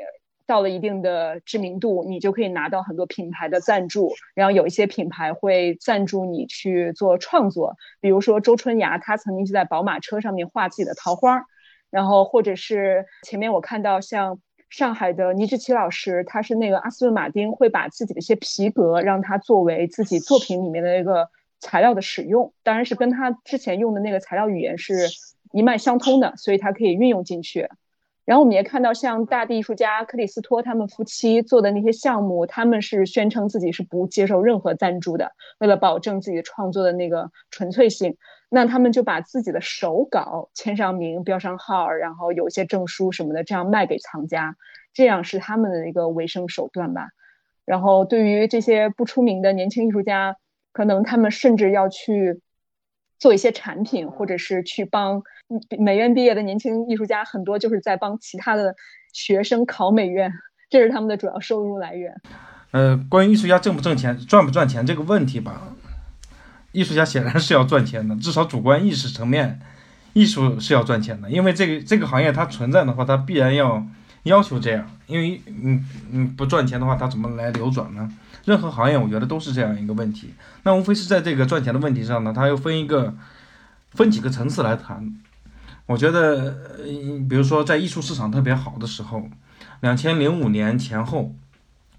[SPEAKER 2] 到了一定的知名度，你就可以拿到很多品牌的赞助，然后有一些品牌会赞助你去做创作，比如说周春芽，她曾经就在宝马车上面画自己的桃花，然后或者是前面我看到像。上海的倪志奇老师，他是那个阿斯顿马丁会把自己的一些皮革让他作为自己作品里面的一个材料的使用，当然是跟他之前用的那个材料语言是一脉相通的，所以他可以运用进去。然后我们也看到像大地艺术家克里斯托他们夫妻做的那些项目，他们是宣称自己是不接受任何赞助的，为了保证自己创作的那个纯粹性。那他们就把自己的手稿签上名、标上号，然后有一些证书什么的，这样卖给藏家，这样是他们的一个维生手段吧。然后对于这些不出名的年轻艺术家，可能他们甚至要去做一些产品，或者是去帮美院毕业的年轻艺术家，很多就是在帮其他的学生考美院，这是他们的主要收入来源。
[SPEAKER 3] 呃，关于艺术家挣不挣钱、赚不赚钱这个问题吧。艺术家显然是要赚钱的，至少主观意识层面，艺术是要赚钱的。因为这个这个行业它存在的话，它必然要要求这样。因为嗯嗯不赚钱的话，它怎么来流转呢？任何行业我觉得都是这样一个问题。那无非是在这个赚钱的问题上呢，它又分一个分几个层次来谈。我觉得，比如说在艺术市场特别好的时候，两千零五年前后，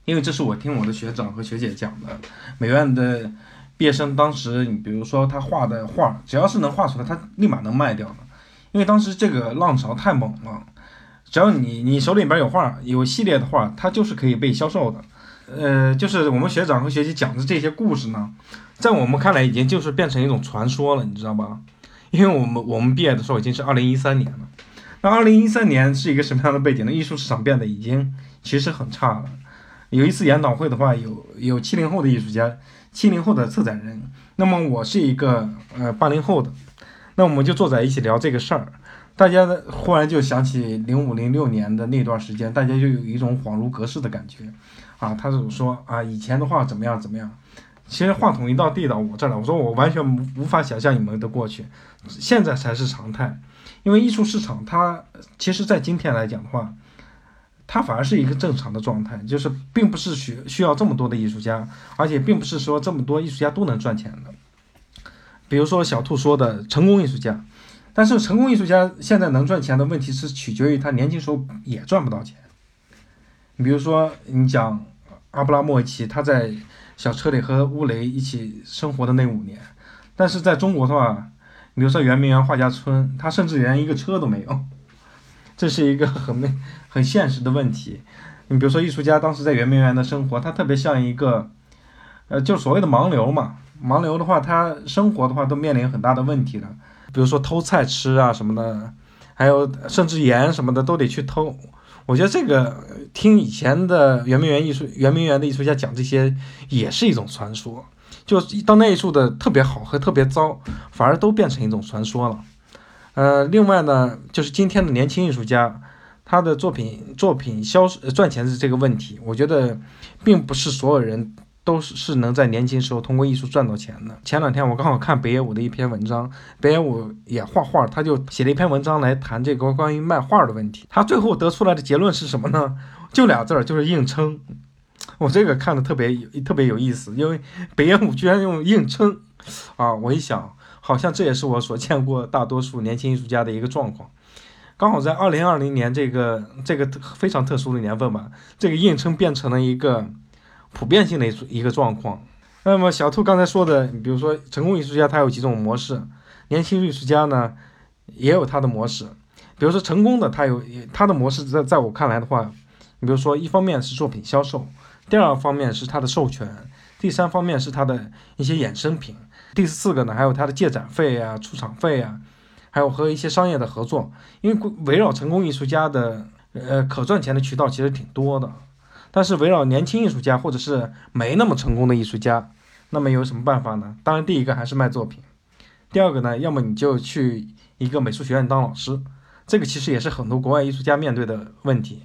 [SPEAKER 3] 因为这是我听我的学长和学姐讲的，美院的。毕业生当时，你比如说他画的画，只要是能画出来，他立马能卖掉的，因为当时这个浪潮太猛了。只要你你手里边有画，有系列的画，它就是可以被销售的。呃，就是我们学长和学姐讲的这些故事呢，在我们看来已经就是变成一种传说了，你知道吧？因为我们我们毕业的时候已经是二零一三年了。那二零一三年是一个什么样的背景呢？艺术市场变得已经其实很差了。有一次研讨会的话，有有七零后的艺术家。七零后的策展人，那么我是一个呃八零后的，那我们就坐在一起聊这个事儿。大家忽然就想起零五零六年的那段时间，大家就有一种恍如隔世的感觉，啊，他就说啊，以前的话怎么样怎么样。其实话筒一到递到我这儿来，我说我完全无法想象你们的过去，现在才是常态。因为艺术市场它其实，在今天来讲的话，它反而是一个正常的状态，就是并不是需需要这么多的艺术家，而且并不是说这么多艺术家都能赚钱的。比如说小兔说的成功艺术家。但是成功艺术家现在能赚钱的问题是取决于他年轻时候也赚不到钱。你比如说，你讲阿布拉莫维奇，他在小车里和乌雷一起生活的那五年，但是在中国的话，比如说圆明园画家村，他甚至连一个车都没有，这是一个很很现实的问题。你比如说艺术家当时在圆明园的生活，他特别像一个，呃，就所谓的盲流嘛。盲流的话，他生活的话都面临很大的问题的。比如说偷菜吃啊什么的，还有甚至盐什么的都得去偷。我觉得这个听以前的圆明园艺术、圆明园的艺术家讲这些，也是一种传说。就当代艺术的特别好和特别糟，反而都变成一种传说了。呃，另外呢，就是今天的年轻艺术家，他的作品作品销赚钱的这个问题，我觉得并不是所有人。都是是能在年轻时候通过艺术赚到钱的。前两天我刚好看北野武的一篇文章，北野武也画画，他就写了一篇文章来谈这个关于卖画的问题。他最后得出来的结论是什么呢？就俩字儿，就是硬撑。我这个看的特别有特别有意思，因为北野武居然用硬撑啊！我一想，好像这也是我所见过大多数年轻艺术家的一个状况。刚好在二零二零年这个这个非常特殊的年份吧，这个硬撑变成了一个。普遍性的一一个状况。那么小兔刚才说的，比如说成功艺术家他有几种模式，年轻艺术家呢也有他的模式。比如说成功的他有他的模式，在在我看来的话，你比如说一方面是作品销售，第二方面是他的授权，第三方面是他的一些衍生品，第四个呢还有他的借展费啊、出场费啊，还有和一些商业的合作。因为围绕成功艺术家的呃可赚钱的渠道其实挺多的。但是围绕年轻艺术家或者是没那么成功的艺术家，那么有什么办法呢？当然，第一个还是卖作品。第二个呢，要么你就去一个美术学院当老师，这个其实也是很多国外艺术家面对的问题。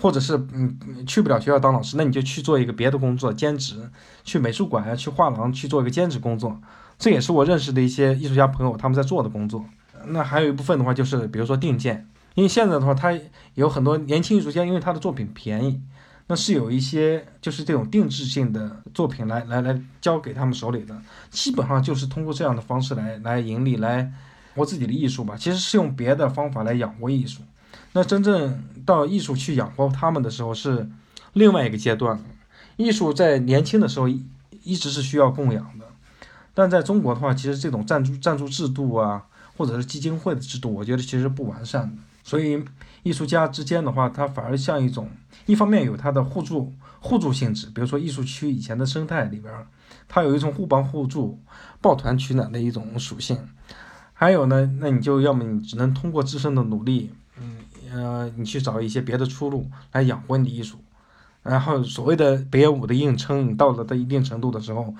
[SPEAKER 3] 或者是嗯去不了学校当老师，那你就去做一个别的工作，兼职，去美术馆啊，去画廊去做一个兼职工作。这也是我认识的一些艺术家朋友他们在做的工作。那还有一部分的话，就是比如说定件，因为现在的话，他有很多年轻艺术家，因为他的作品便宜。那是有一些就是这种定制性的作品来来来交给他们手里的，基本上就是通过这样的方式来来盈利，来活自己的艺术吧。其实是用别的方法来养活艺术。那真正到艺术去养活他们的时候是另外一个阶段。艺术在年轻的时候一直是需要供养的，但在中国的话，其实这种赞助赞助制度啊，或者是基金会的制度，我觉得其实不完善的。所以艺术家之间的话，它反而像一种。一方面有它的互助互助性质，比如说艺术区以前的生态里边，它有一种互帮互助、抱团取暖的一种属性。还有呢，那你就要么你只能通过自身的努力，嗯呃，你去找一些别的出路来养活你的艺术。然后所谓的北野武的硬撑，你到了到一定程度的时候，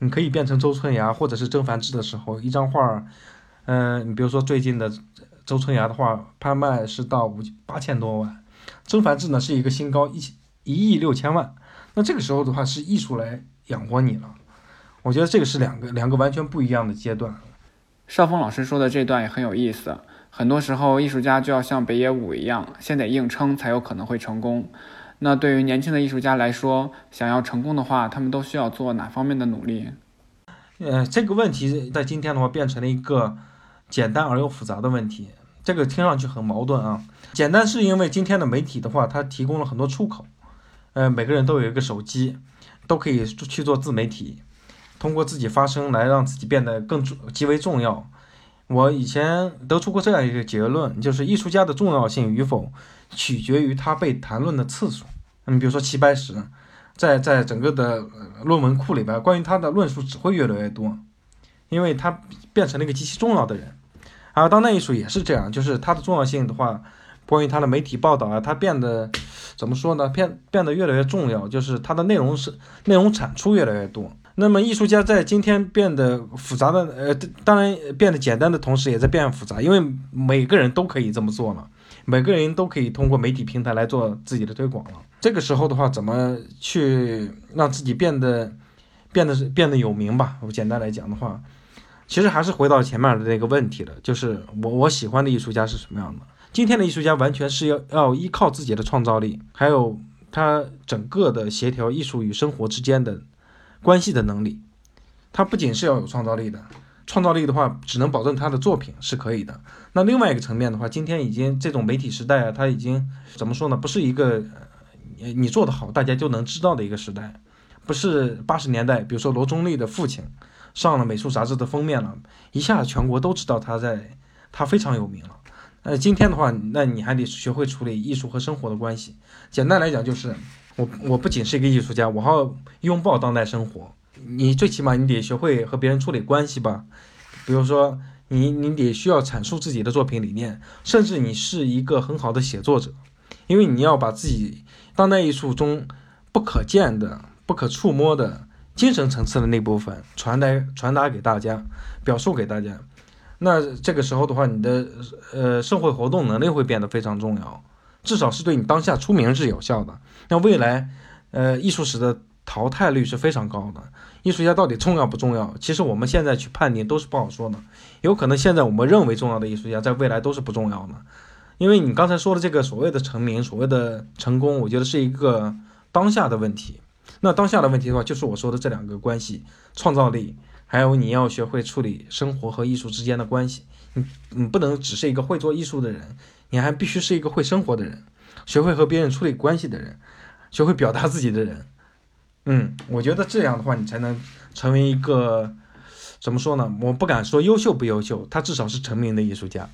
[SPEAKER 3] 你可以变成周春芽或者是曾梵志的时候，一张画，嗯，你比如说最近的周春芽的话拍卖是到五八千多万。曾梵志呢是一个新高一一亿六千万，那这个时候的话是艺术来养活你了，我觉得这个是两个两个完全不一样的阶段。
[SPEAKER 4] 邵峰老师说的这段也很有意思，很多时候艺术家就要像北野武一样，先得硬撑才有可能会成功。那对于年轻的艺术家来说，想要成功的话，他们都需要做哪方面的努力？
[SPEAKER 3] 呃，这个问题在今天的话变成了一个简单而又复杂的问题，这个听上去很矛盾啊。简单是因为今天的媒体的话，它提供了很多出口，呃，每个人都有一个手机，都可以去做自媒体，通过自己发声来让自己变得更重极为重要。我以前得出过这样一个结论，就是艺术家的重要性与否取决于他被谈论的次数。你比如说齐白石，在在整个的论文库里边，关于他的论述只会越来越多，因为他变成了一个极其重要的人。而当代艺术也是这样，就是它的重要性的话。关于它的媒体报道啊，它变得怎么说呢？变变得越来越重要，就是它的内容是内容产出越来越多。那么艺术家在今天变得复杂的，呃，当然变得简单的同时，也在变复杂，因为每个人都可以这么做了，每个人都可以通过媒体平台来做自己的推广了。这个时候的话，怎么去让自己变得变得变得有名吧？我简单来讲的话，其实还是回到前面的那个问题了，就是我我喜欢的艺术家是什么样的？今天的艺术家完全是要要依靠自己的创造力，还有他整个的协调艺术与生活之间的。关系的能力，他不仅是要有创造力的，创造力的话，只能保证他的作品是可以的。那另外一个层面的话，今天已经这种媒体时代啊，他已经怎么说呢？不是一个你做的好大家就能知道的一个时代，不是八十年代，比如说罗中立的父亲上了美术杂志的封面了，一下子全国都知道他在，他非常有名了。那今天的话，那你还得学会处理艺术和生活的关系。简单来讲就是。我我不仅是一个艺术家，我还要拥抱当代生活。你最起码你得学会和别人处理关系吧，比如说你你得需要阐述自己的作品理念，甚至你是一个很好的写作者，因为你要把自己当代艺术中不可见的、不可触摸的精神层次的那部分传达传达给大家，表述给大家。那这个时候的话，你的呃社会活动能力会变得非常重要。至少是对你当下出名是有效的。那未来，呃，艺术史的淘汰率是非常高的。艺术家到底重要不重要？其实我们现在去判定都是不好说的。有可能现在我们认为重要的艺术家，在未来都是不重要的。因为你刚才说的这个所谓的成名、所谓的成功，我觉得是一个当下的问题。那当下的问题的话，就是我说的这两个关系：创造力，还有你要学会处理生活和艺术之间的关系。你你不能只是一个会做艺术的人。你还必须是一个会生活的人，学会和别人处理关系的人，学会表达自己的人。嗯，我觉得这样的话，你才能成为一个怎么说呢？我不敢说优秀不优秀，他至少是成名的艺术家。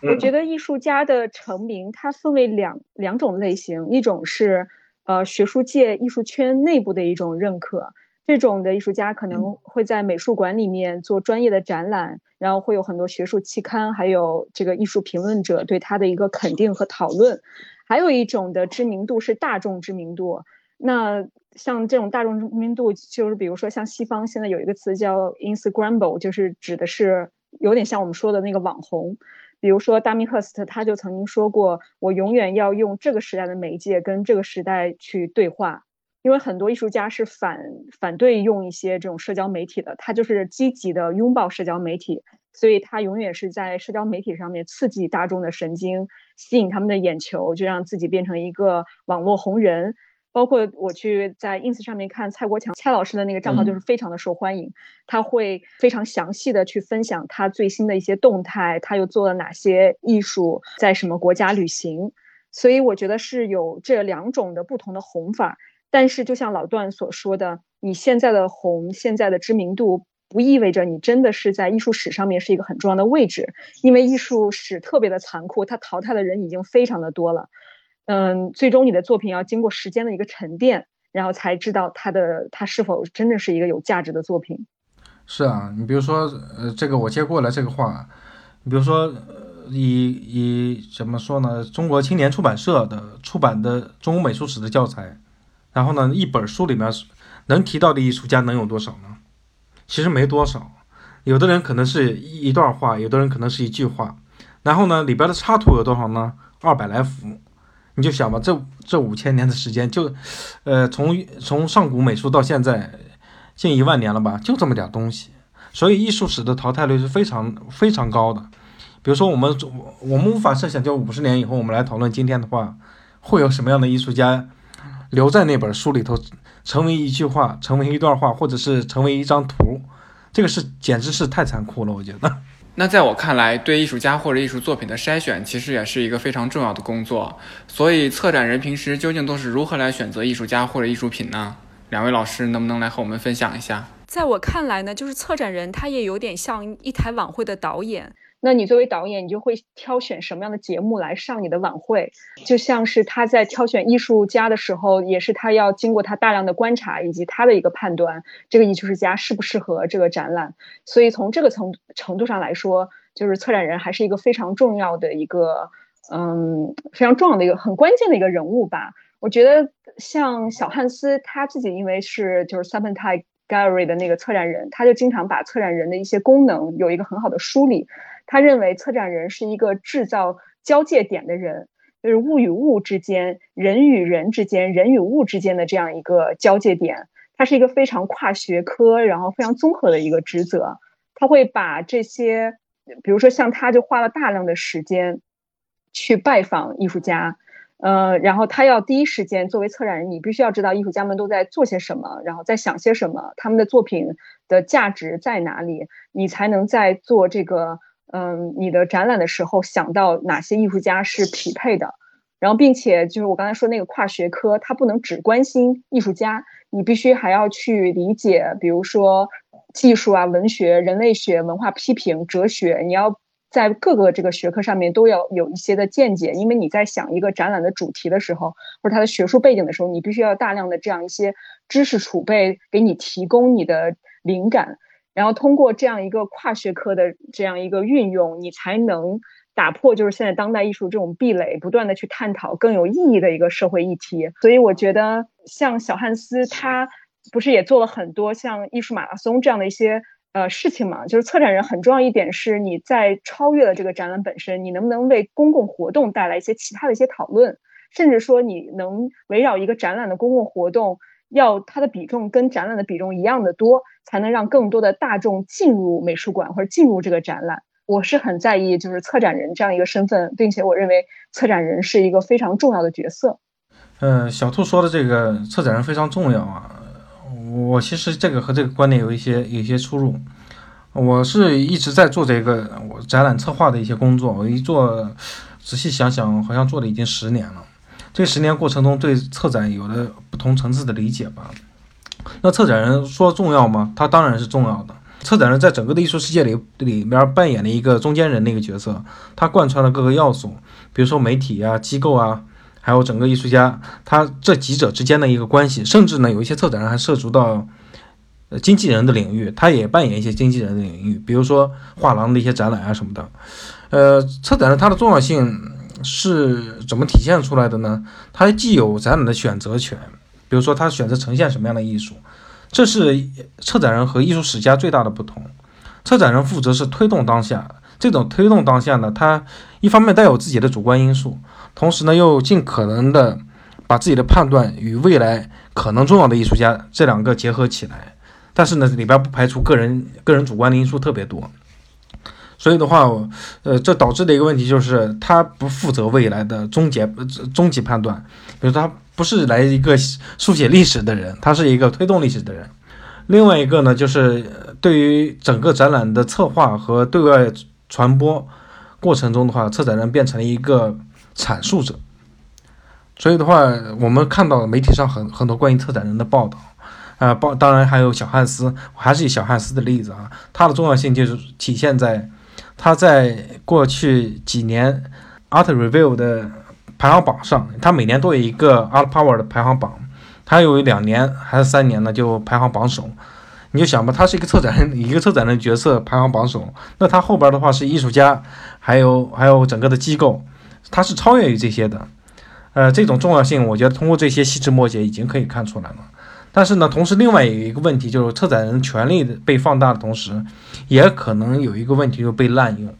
[SPEAKER 2] 我觉得艺术家的成名，它分为两两种类型，一种是呃学术界艺术圈内部的一种认可。这种的艺术家可能会在美术馆里面做专业的展览，然后会有很多学术期刊，还有这个艺术评论者对他的一个肯定和讨论。还有一种的知名度是大众知名度，那像这种大众知名度，就是比如说像西方现在有一个词叫 Instagramable，就是指的是有点像我们说的那个网红。比如说 Damien Hirst，他就曾经说过：“我永远要用这个时代的媒介跟这个时代去对话。”因为很多艺术家是反反对用一些这种社交媒体的，他就是积极的拥抱社交媒体，所以他永远是在社交媒体上面刺激大众的神经，吸引他们的眼球，就让自己变成一个网络红人。包括我去在 ins 上面看蔡国强蔡老师的那个账号，就是非常的受欢迎，他会非常详细的去分享他最新的一些动态，他又做了哪些艺术，在什么国家旅行。所以我觉得是有这两种的不同的红法。但是，就像老段所说的，你现在的红，现在的知名度，不意味着你真的是在艺术史上面是一个很重要的位置，因为艺术史特别的残酷，它淘汰的人已经非常的多了。嗯，最终你的作品要经过时间的一个沉淀，然后才知道它的它是否真的是一个有价值的作品。
[SPEAKER 3] 是啊，你比如说，呃，这个我接过来这个话，你比如说，以以怎么说呢？中国青年出版社的出版的中国美术史的教材。然后呢，一本书里面能提到的艺术家能有多少呢？其实没多少，有的人可能是一段话，有的人可能是一句话。然后呢，里边的插图有多少呢？二百来幅。你就想吧，这这五千年的时间，就，呃，从从上古美术到现在近一万年了吧，就这么点东西。所以艺术史的淘汰率是非常非常高的。比如说我们我们无法设想，就五十年以后我们来讨论今天的话，会有什么样的艺术家？留在那本书里头，成为一句话，成为一段话，或者是成为一张图，这个是简直是太残酷了，我觉得。
[SPEAKER 4] 那在我看来，对艺术家或者艺术作品的筛选，其实也是一个非常重要的工作。所以，策展人平时究竟都是如何来选择艺术家或者艺术品呢？两位老师能不能来和我们分享一下？
[SPEAKER 5] 在我看来呢，就是策展人他也有点像一台晚会的导演。
[SPEAKER 2] 那你作为导演，你就会挑选什么样的节目来上你的晚会？就像是他在挑选艺术家的时候，也是他要经过他大量的观察以及他的一个判断，这个艺术家适不适合这个展览。所以从这个程程度上来说，就是策展人还是一个非常重要的一个，嗯，非常重要的一个很关键的一个人物吧。我觉得像小汉斯他自己，因为是就是 Serpentine Gallery 的那个策展人，他就经常把策展人的一些功能有一个很好的梳理。他认为策展人是一个制造交界点的人，就是物与物之间、人与人之间、人与物之间的这样一个交界点。它是一个非常跨学科，然后非常综合的一个职责。他会把这些，比如说像他，就花了大量的时间去拜访艺术家。呃，然后他要第一时间作为策展人，你必须要知道艺术家们都在做些什么，然后在想些什么，他们的作品的价值在哪里，你才能在做这个嗯你的展览的时候想到哪些艺术家是匹配的。然后，并且就是我刚才说那个跨学科，他不能只关心艺术家，你必须还要去理解，比如说技术啊、文学、人类学、文化批评、哲学，你要。在各个这个学科上面都要有一些的见解，因为你在想一个展览的主题的时候，或者它的学术背景的时候，你必须要大量的这样一些知识储备给你提供你的灵感，然后通过这样一个跨学科的这样一个运用，你才能打破就是现在当代艺术这种壁垒，不断的去探讨更有意义的一个社会议题。所以我觉得像小汉斯他不是也做了很多像艺术马拉松这样的一些。呃，事情嘛，就是策展人很重要一点是，你在超越了这个展览本身，你能不能为公共活动带来一些其他的一些讨论，甚至说你能围绕一个展览的公共活动，要它的比重跟展览的比重一样的多，才能让更多的大众进入美术馆或者进入这个展览。我是很在意就是策展人这样一个身份，并且我认为策展人是一个非常重要的角色。
[SPEAKER 3] 嗯，小兔说的这个策展人非常重要啊。我其实这个和这个观点有一些有一些出入。我是一直在做这个我展览策划的一些工作。我一做，仔细想想，好像做了已经十年了。这十年过程中，对策展有了不同层次的理解吧。那策展人说重要吗？他当然是重要的。策展人在整个的艺术世界里里面扮演了一个中间人的一个角色，他贯穿了各个要素，比如说媒体啊、机构啊。还有整个艺术家，他这几者之间的一个关系，甚至呢，有一些策展人还涉足到呃经纪人的领域，他也扮演一些经纪人的领域，比如说画廊的一些展览啊什么的。呃，策展人他的重要性是怎么体现出来的呢？他既有展览的选择权，比如说他选择呈现什么样的艺术，这是策展人和艺术史家最大的不同。策展人负责是推动当下，这种推动当下呢，他一方面带有自己的主观因素。同时呢，又尽可能的把自己的判断与未来可能重要的艺术家这两个结合起来，但是呢，里边不排除个人个人主观的因素特别多，所以的话，呃，这导致的一个问题就是他不负责未来的终结终极判断，比如他不是来一个书写历史的人，他是一个推动历史的人。另外一个呢，就是对于整个展览的策划和对外传播过程中的话，策展人变成了一个。阐述者，所以的话，我们看到媒体上很很多关于策展人的报道，啊，报当然还有小汉斯，还是以小汉斯的例子啊，他的重要性就是体现在他在过去几年 Art Review 的排行榜上，他每年都有一个 Art Power 的排行榜，他有两年还是三年呢就排行榜首，你就想吧，他是一个策展人，一个策展人角色排行榜首，那他后边的话是艺术家，还有还有整个的机构。它是超越于这些的，呃，这种重要性，我觉得通过这些细枝末节已经可以看出来了。但是呢，同时另外有一个问题，就是策展人权力的被放大的同时，也可能有一个问题就被滥用。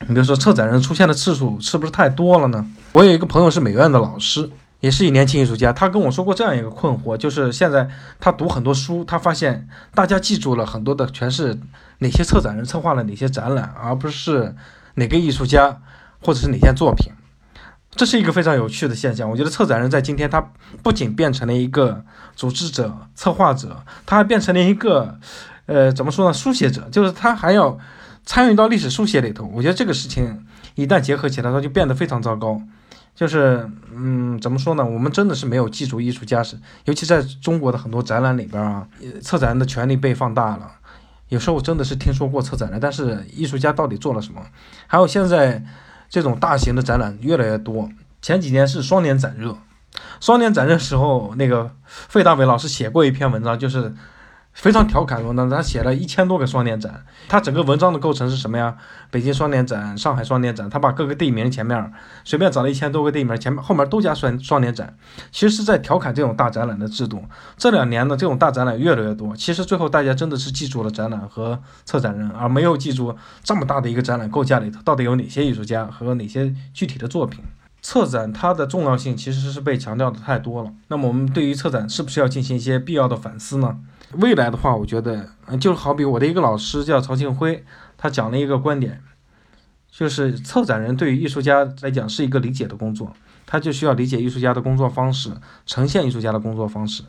[SPEAKER 3] 你比如说，策展人出现的次数是不是太多了呢？我有一个朋友是美院的老师，也是一年轻艺术家，他跟我说过这样一个困惑，就是现在他读很多书，他发现大家记住了很多的全是哪些策展人策划了哪些展览，而不是哪个艺术家。或者是哪件作品，这是一个非常有趣的现象。我觉得策展人在今天，他不仅变成了一个组织者、策划者，他还变成了一个，呃，怎么说呢？书写者，就是他还要参与到历史书写里头。我觉得这个事情一旦结合起来，它就变得非常糟糕。就是，嗯，怎么说呢？我们真的是没有记住艺术家是，尤其在中国的很多展览里边啊，策展人的权利被放大了。有时候我真的是听说过策展人，但是艺术家到底做了什么？还有现在。这种大型的展览越来越多。前几年是双年展热，双年展热时候，那个费大伟老师写过一篇文章，就是非常调侃文章，他写了一千多个双年展。他整个文章的构成是什么呀？北京双年展、上海双年展，他把各个地名前面随便找了一千多个地名，前面后面都加双双年展，其实是在调侃这种大展览的制度。这两年呢，这种大展览越来越多，其实最后大家真的是记住了展览和策展人，而没有记住这么大的一个展览构架里头到底有哪些艺术家和哪些具体的作品。策展它的重要性其实是被强调的太多了。那么我们对于策展是不是要进行一些必要的反思呢？未来的话，我觉得，就好比我的一个老师叫曹庆辉，他讲了一个观点，就是策展人对于艺术家来讲是一个理解的工作，他就需要理解艺术家的工作方式，呈现艺术家的工作方式，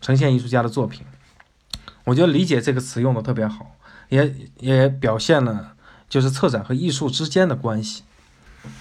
[SPEAKER 3] 呈现艺术家的作品。我觉得“理解”这个词用的特别好，也也表现了就是策展和艺术之间的关系。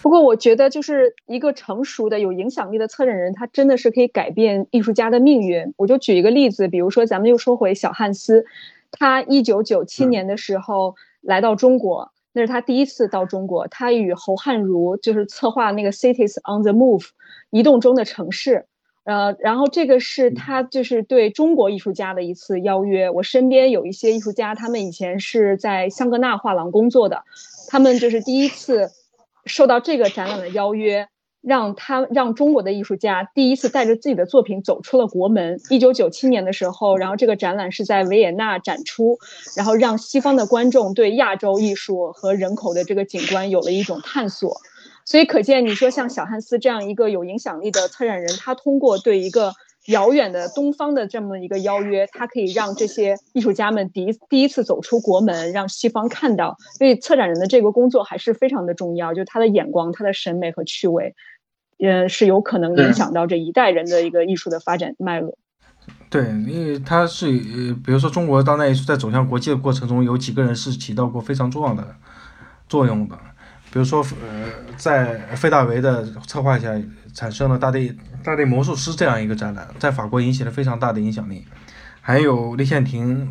[SPEAKER 2] 不过，我觉得就是一个成熟的、有影响力的策展人，他真的是可以改变艺术家的命运。我就举一个例子，比如说，咱们又说回小汉斯，他一九九七年的时候来到中国，那是他第一次到中国，他与侯汉儒就是策划那个 Cities on the Move，移动中的城市。呃，然后这个是他就是对中国艺术家的一次邀约。我身边有一些艺术家，他们以前是在香格纳画廊工作的，他们就是第一次。受到这个展览的邀约，让他让中国的艺术家第一次带着自己的作品走出了国门。一九九七年的时候，然后这个展览是在维也纳展出，然后让西方的观众对亚洲艺术和人口的这个景观有了一种探索。所以可见，你说像小汉斯这样一个有影响力的策展人，他通过对一个。遥远的东方的这么一个邀约，它可以让这些艺术家们第一第一次走出国门，让西方看到。所以策展人的这个工作还是非常的重要，就他的眼光、他的审美和趣味，呃，是有可能影响到这一代人的一个艺术的发展脉络。
[SPEAKER 3] 对，因为他是呃，比如说中国当代艺术在走向国际的过程中，有几个人是起到过非常重要的作用的。比如说，呃，在费大为的策划下，产生了《大地大地魔术师》这样一个展览，在法国引起了非常大的影响力。还有李宪廷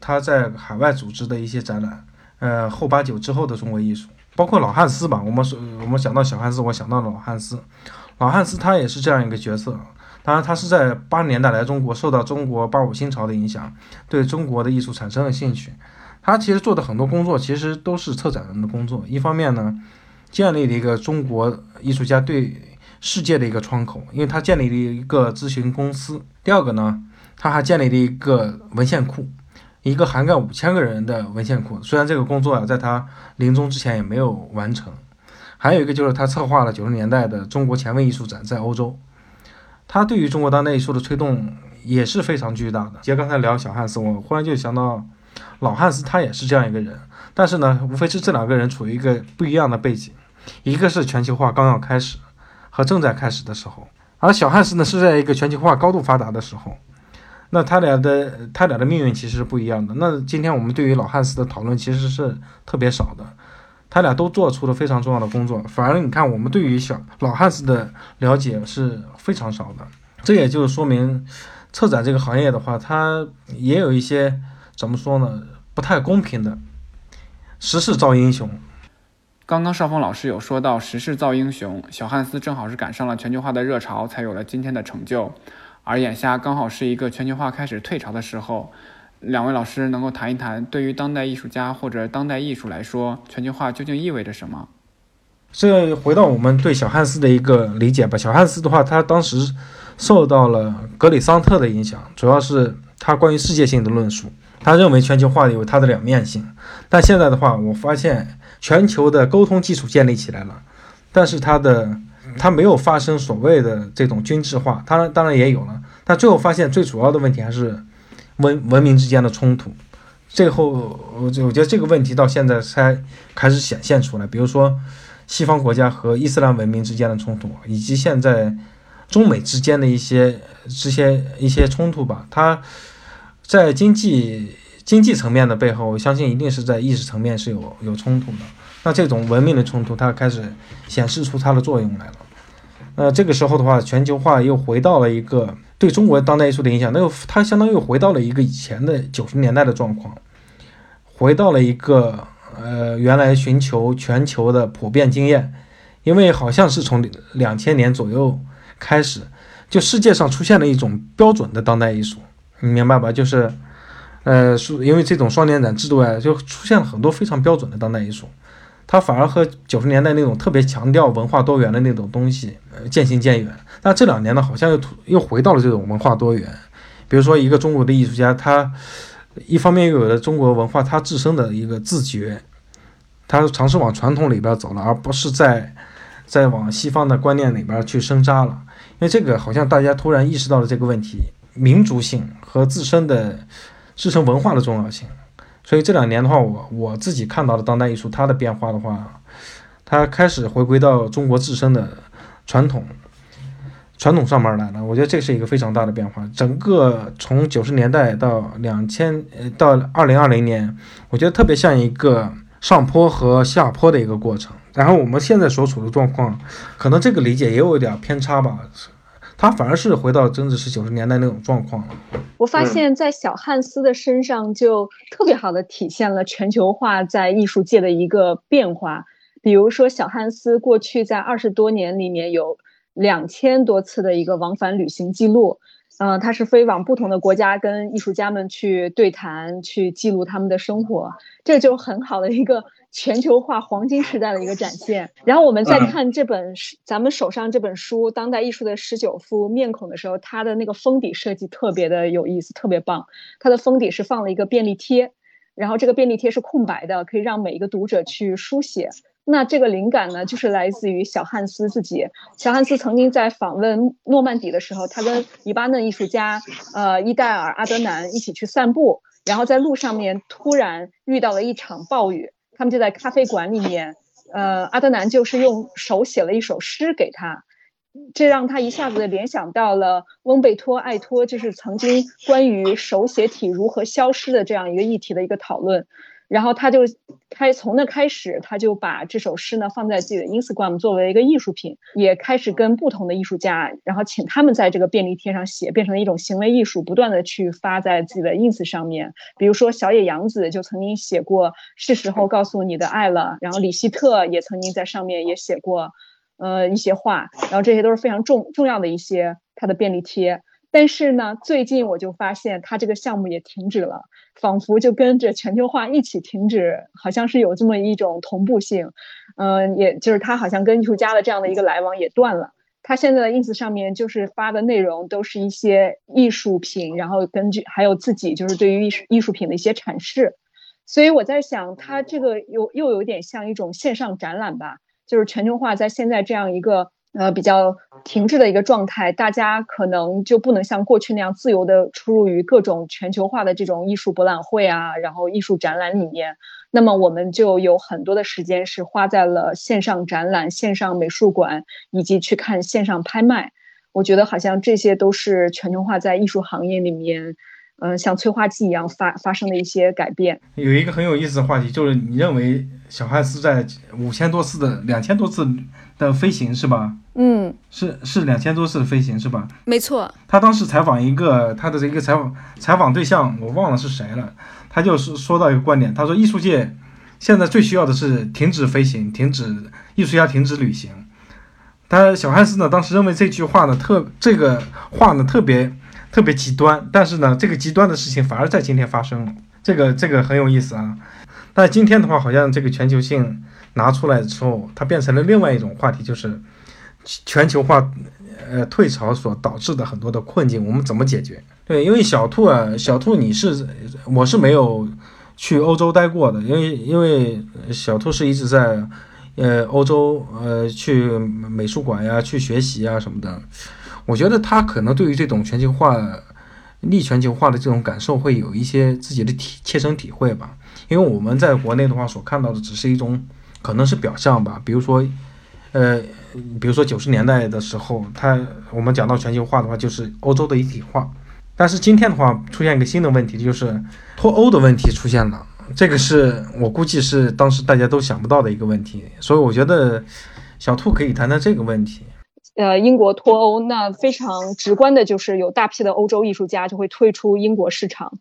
[SPEAKER 3] 他在海外组织的一些展览，呃，后八九之后的中国艺术，包括老汉斯吧。我们说，我们想到小汉斯，我想到了老汉斯。老汉斯他也是这样一个角色。当然，他是在八十年代来中国，受到中国八五新潮的影响，对中国的艺术产生了兴趣。他其实做的很多工作，其实都是策展人的工作。一方面呢，建立了一个中国艺术家对世界的一个窗口，因为他建立了一个咨询公司。第二个呢，他还建立了一个文献库，一个涵盖五千个人的文献库。虽然这个工作啊，在他临终之前也没有完成。还有一个就是他策划了九十年代的中国前卫艺术展在欧洲，他对于中国当代艺术的推动也是非常巨大的。接刚才聊小汉斯，我忽然就想到。老汉斯他也是这样一个人，但是呢，无非是这两个人处于一个不一样的背景，一个是全球化刚要开始和正在开始的时候，而小汉斯呢是在一个全球化高度发达的时候，那他俩的他俩的命运其实是不一样的。那今天我们对于老汉斯的讨论其实是特别少的，他俩都做出了非常重要的工作，反而你看我们对于小老汉斯的了解是非常少的，这也就是说明策展这个行业的话，它也有一些。怎么说呢？不太公平的，时势造英雄。
[SPEAKER 4] 刚刚邵峰老师有说到时势造英雄，小汉斯正好是赶上了全球化的热潮，才有了今天的成就。而眼下刚好是一个全球化开始退潮的时候，两位老师能够谈一谈，对于当代艺术家或者当代艺术来说，全球化究竟意味着什么？
[SPEAKER 3] 这回到我们对小汉斯的一个理解吧。小汉斯的话，他当时受到了格里桑特的影响，主要是他关于世界性的论述。他认为全球化有它的两面性，但现在的话，我发现全球的沟通基础建立起来了，但是它的它没有发生所谓的这种均质化，它当然也有了，但最后发现最主要的问题还是文文明之间的冲突。最后，我我觉得这个问题到现在才开始显现出来，比如说西方国家和伊斯兰文明之间的冲突，以及现在中美之间的一些这些一些冲突吧，它。在经济经济层面的背后，我相信一定是在意识层面是有有冲突的。那这种文明的冲突，它开始显示出它的作用来了。那这个时候的话，全球化又回到了一个对中国当代艺术的影响，那又它相当于回到了一个以前的九十年代的状况，回到了一个呃原来寻求全球的普遍经验，因为好像是从两千年左右开始，就世界上出现了一种标准的当代艺术。你明白吧？就是，呃，因为这种双年展制度啊，就出现了很多非常标准的当代艺术，它反而和九十年代那种特别强调文化多元的那种东西呃渐行渐远。但这两年呢，好像又又回到了这种文化多元。比如说，一个中国的艺术家，他一方面又有了中国文化它自身的一个自觉，他尝试往传统里边走了，而不是在在往西方的观念里边去深扎了。因为这个好像大家突然意识到了这个问题，民族性和自身的。自身文化的重要性，所以这两年的话，我我自己看到的当代艺术它的变化的话，它开始回归到中国自身的传统传统上面来了。我觉得这是一个非常大的变化。整个从九十年代到两千呃到二零二零年，我觉得特别像一个上坡和下坡的一个过程。然后我们现在所处的状况，可能这个理解也有一点偏差吧。他反而是回到真的是九十年代那种状况了。
[SPEAKER 2] 我发现，在小汉斯的身上就特别好的体现了全球化在艺术界的一个变化。比如说，小汉斯过去在二十多年里面有两千多次的一个往返旅行记录，嗯，他是飞往不同的国家跟艺术家们去对谈，去记录他们的生活，这就很好的一个。全球化黄金时代的一个展现。然后我们再看这本咱们手上这本书《当代艺术的十九副面孔》的时候，它的那个封底设计特别的有意思，特别棒。它的封底是放了一个便利贴，然后这个便利贴是空白的，可以让每一个读者去书写。那这个灵感呢，就是来自于小汉斯自己。小汉斯曾经在访问诺曼底的时候，他跟黎巴嫩艺术家呃伊戴尔阿德南一起去散步，然后在路上面突然遇到了一场暴雨。他们就在咖啡馆里面，呃，阿德南就是用手写了一首诗给他，这让他一下子联想到了翁贝托·艾托，就是曾经关于手写体如何消失的这样一个议题的一个讨论。然后他就开从那开始，他就把这首诗呢放在自己的 Instagram 作为一个艺术品，也开始跟不同的艺术家，然后请他们在这个便利贴上写，变成了一种行为艺术，不断的去发在自己的 Ins 上面。比如说小野洋子就曾经写过“是时候告诉你的爱了”，然后李希特也曾经在上面也写过，呃一些话，然后这些都是非常重重要的一些他的便利贴。但是呢，最近我就发现他这个项目也停止了，仿佛就跟着全球化一起停止，好像是有这么一种同步性。嗯，也就是他好像跟艺术家的这样的一个来往也断了。他现在的 ins 上面就是发的内容都是一些艺术品，然后根据还有自己就是对于艺术艺术品的一些阐释。所以我在想，他这个又又有点像一种线上展览吧，就是全球化在现在这样一个。呃，比较停滞的一个状态，大家可能就不能像过去那样自由的出入于各种全球化的这种艺术博览会啊，然后艺术展览里面。那么我们就有很多的时间是花在了线上展览、线上美术馆以及去看线上拍卖。我觉得好像这些都是全球化在艺术行业里面，嗯，像催化剂一样发发生的一些改变。
[SPEAKER 3] 有一个很有意思的话题，就是你认为小汉斯在五千多次的两千多次的飞行是吧？
[SPEAKER 2] 嗯，
[SPEAKER 3] 是是两千多次的飞行是吧？
[SPEAKER 5] 没错。
[SPEAKER 3] 他当时采访一个他的这个采访采访对象，我忘了是谁了。他就是说到一个观点，他说艺术界现在最需要的是停止飞行，停止艺术家停止旅行。他小汉斯呢，当时认为这句话呢特这个话呢特别特别极端，但是呢这个极端的事情反而在今天发生了，这个这个很有意思啊。但今天的话，好像这个全球性拿出来之后，它变成了另外一种话题，就是。全球化，呃，退潮所导致的很多的困境，我们怎么解决？对，因为小兔啊，小兔，你是我是没有去欧洲待过的，因为因为小兔是一直在呃欧洲呃去美术馆呀去学习啊什么的，我觉得他可能对于这种全球化、逆全球化的这种感受会有一些自己的体切身体会吧，因为我们在国内的话所看到的只是一种可能是表象吧，比如说。呃，比如说九十年代的时候，它我们讲到全球化的话，就是欧洲的一体化。但是今天的话，出现一个新的问题，就是脱欧的问题出现了。这个是我估计是当时大家都想不到的一个问题。所以我觉得小兔可以谈谈这个问题。
[SPEAKER 2] 呃，英国脱欧，那非常直观的就是有大批的欧洲艺术家就会退出英国市场，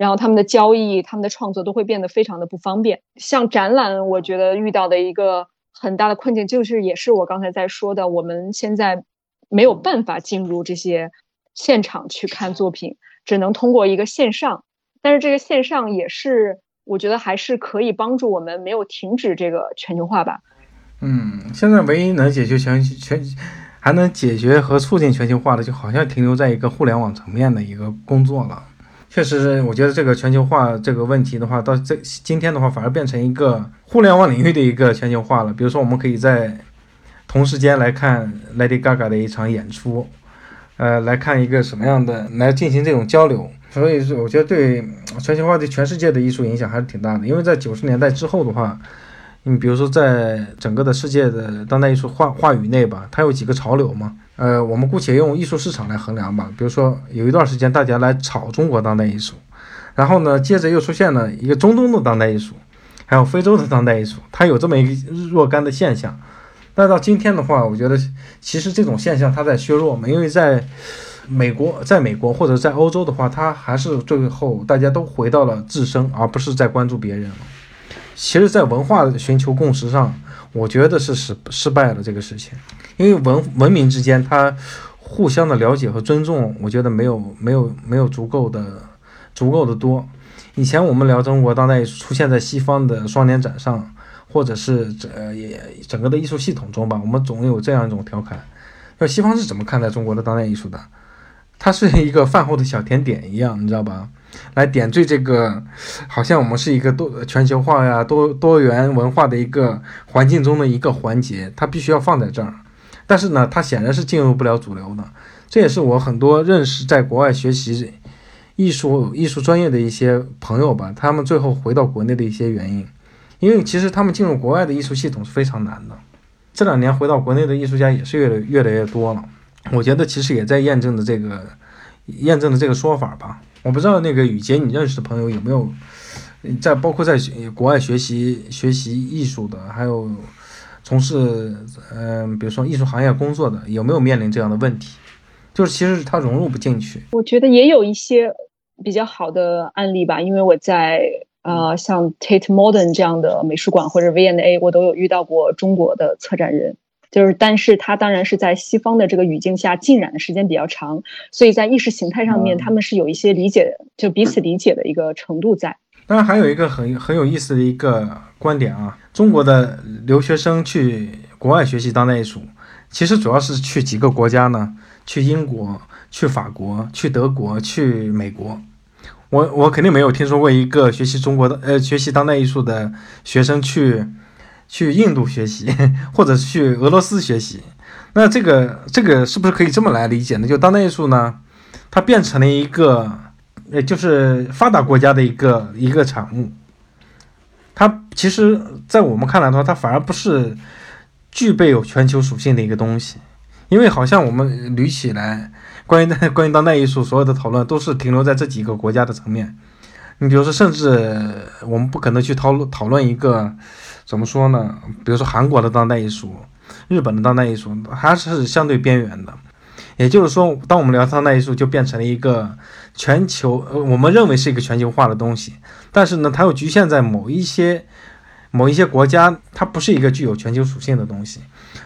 [SPEAKER 2] 然后他们的交易、他们的创作都会变得非常的不方便。像展览，我觉得遇到的一个。很大的困境就是，也是我刚才在说的，我们现在没有办法进入这些现场去看作品，只能通过一个线上，但是这个线上也是，我觉得还是可以帮助我们没有停止这个全球化吧。
[SPEAKER 3] 嗯，现在唯一能解决全全还能解决和促进全球化的，就好像停留在一个互联网层面的一个工作了。确实，我觉得这个全球化这个问题的话，到这今天的话，反而变成一个互联网领域的一个全球化了。比如说，我们可以在同时间来看 Lady Gaga 的一场演出，呃，来看一个什么样的，来进行这种交流。所以说，我觉得对全球化对全世界的艺术影响还是挺大的。因为在九十年代之后的话，你比如说在整个的世界的当代艺术话话语内吧，它有几个潮流嘛。呃，我们姑且用艺术市场来衡量吧。比如说，有一段时间大家来炒中国当代艺术，然后呢，接着又出现了一个中东的当代艺术，还有非洲的当代艺术，它有这么一个若干的现象。但到今天的话，我觉得其实这种现象它在削弱嘛，因为在美国，在美国或者在欧洲的话，它还是最后大家都回到了自身，而不是在关注别人了。其实，在文化寻求共识上，我觉得是失失败了这个事情，因为文文明之间它互相的了解和尊重，我觉得没有没有没有足够的足够的多。以前我们聊中国当代出现在西方的双年展上，或者是这也整个的艺术系统中吧，我们总有这样一种调侃：说西方是怎么看待中国的当代艺术的？它是一个饭后的小甜点一样，你知道吧？来点缀这个，好像我们是一个多全球化呀、多多元文化的一个环境中的一个环节，它必须要放在这儿。但是呢，它显然是进入不了主流的。这也是我很多认识在国外学习艺术艺术专业的一些朋友吧，他们最后回到国内的一些原因。因为其实他们进入国外的艺术系统是非常难的。这两年回到国内的艺术家也是越来越来越多了。我觉得其实也在验证的这个，验证的这个说法吧。我不知道那个雨杰，你认识的朋友有没有在包括在国外学习学习艺术的，还有从事嗯，比如说艺术行业工作的，有没有面临这样的问题？就是其实他融入不进去。
[SPEAKER 2] 我觉得也有一些比较好的案例吧，因为我在呃像 Tate Modern 这样的美术馆或者 V&A，我都有遇到过中国的策展人。就是，但是它当然是在西方的这个语境下浸染的时间比较长，所以在意识形态上面，他们是有一些理解，就彼此理解的一个程度在。
[SPEAKER 3] 当然，还有一个很很有意思的一个观点啊，中国的留学生去国外学习当代艺术，其实主要是去几个国家呢？去英国、去法国、去德国、去美国。我我肯定没有听说过一个学习中国的呃学习当代艺术的学生去。去印度学习，或者去俄罗斯学习，那这个这个是不是可以这么来理解呢？就当代艺术呢，它变成了一个，呃，就是发达国家的一个一个产物。它其实，在我们看来的话，它反而不是具备有全球属性的一个东西，因为好像我们捋起来，关于 关于当代艺术所有的讨论都是停留在这几个国家的层面。你比如说，甚至我们不可能去讨论讨论一个。怎么说呢？比如说韩国的当代艺术，日本的当代艺术还是相对边缘的。也就是说，当我们聊当代艺术，就变成了一个全球，呃，我们认为是一个全球化的东西。但是呢，它又局限在某一些某一些国家，它不是一个具有全球属性的东西。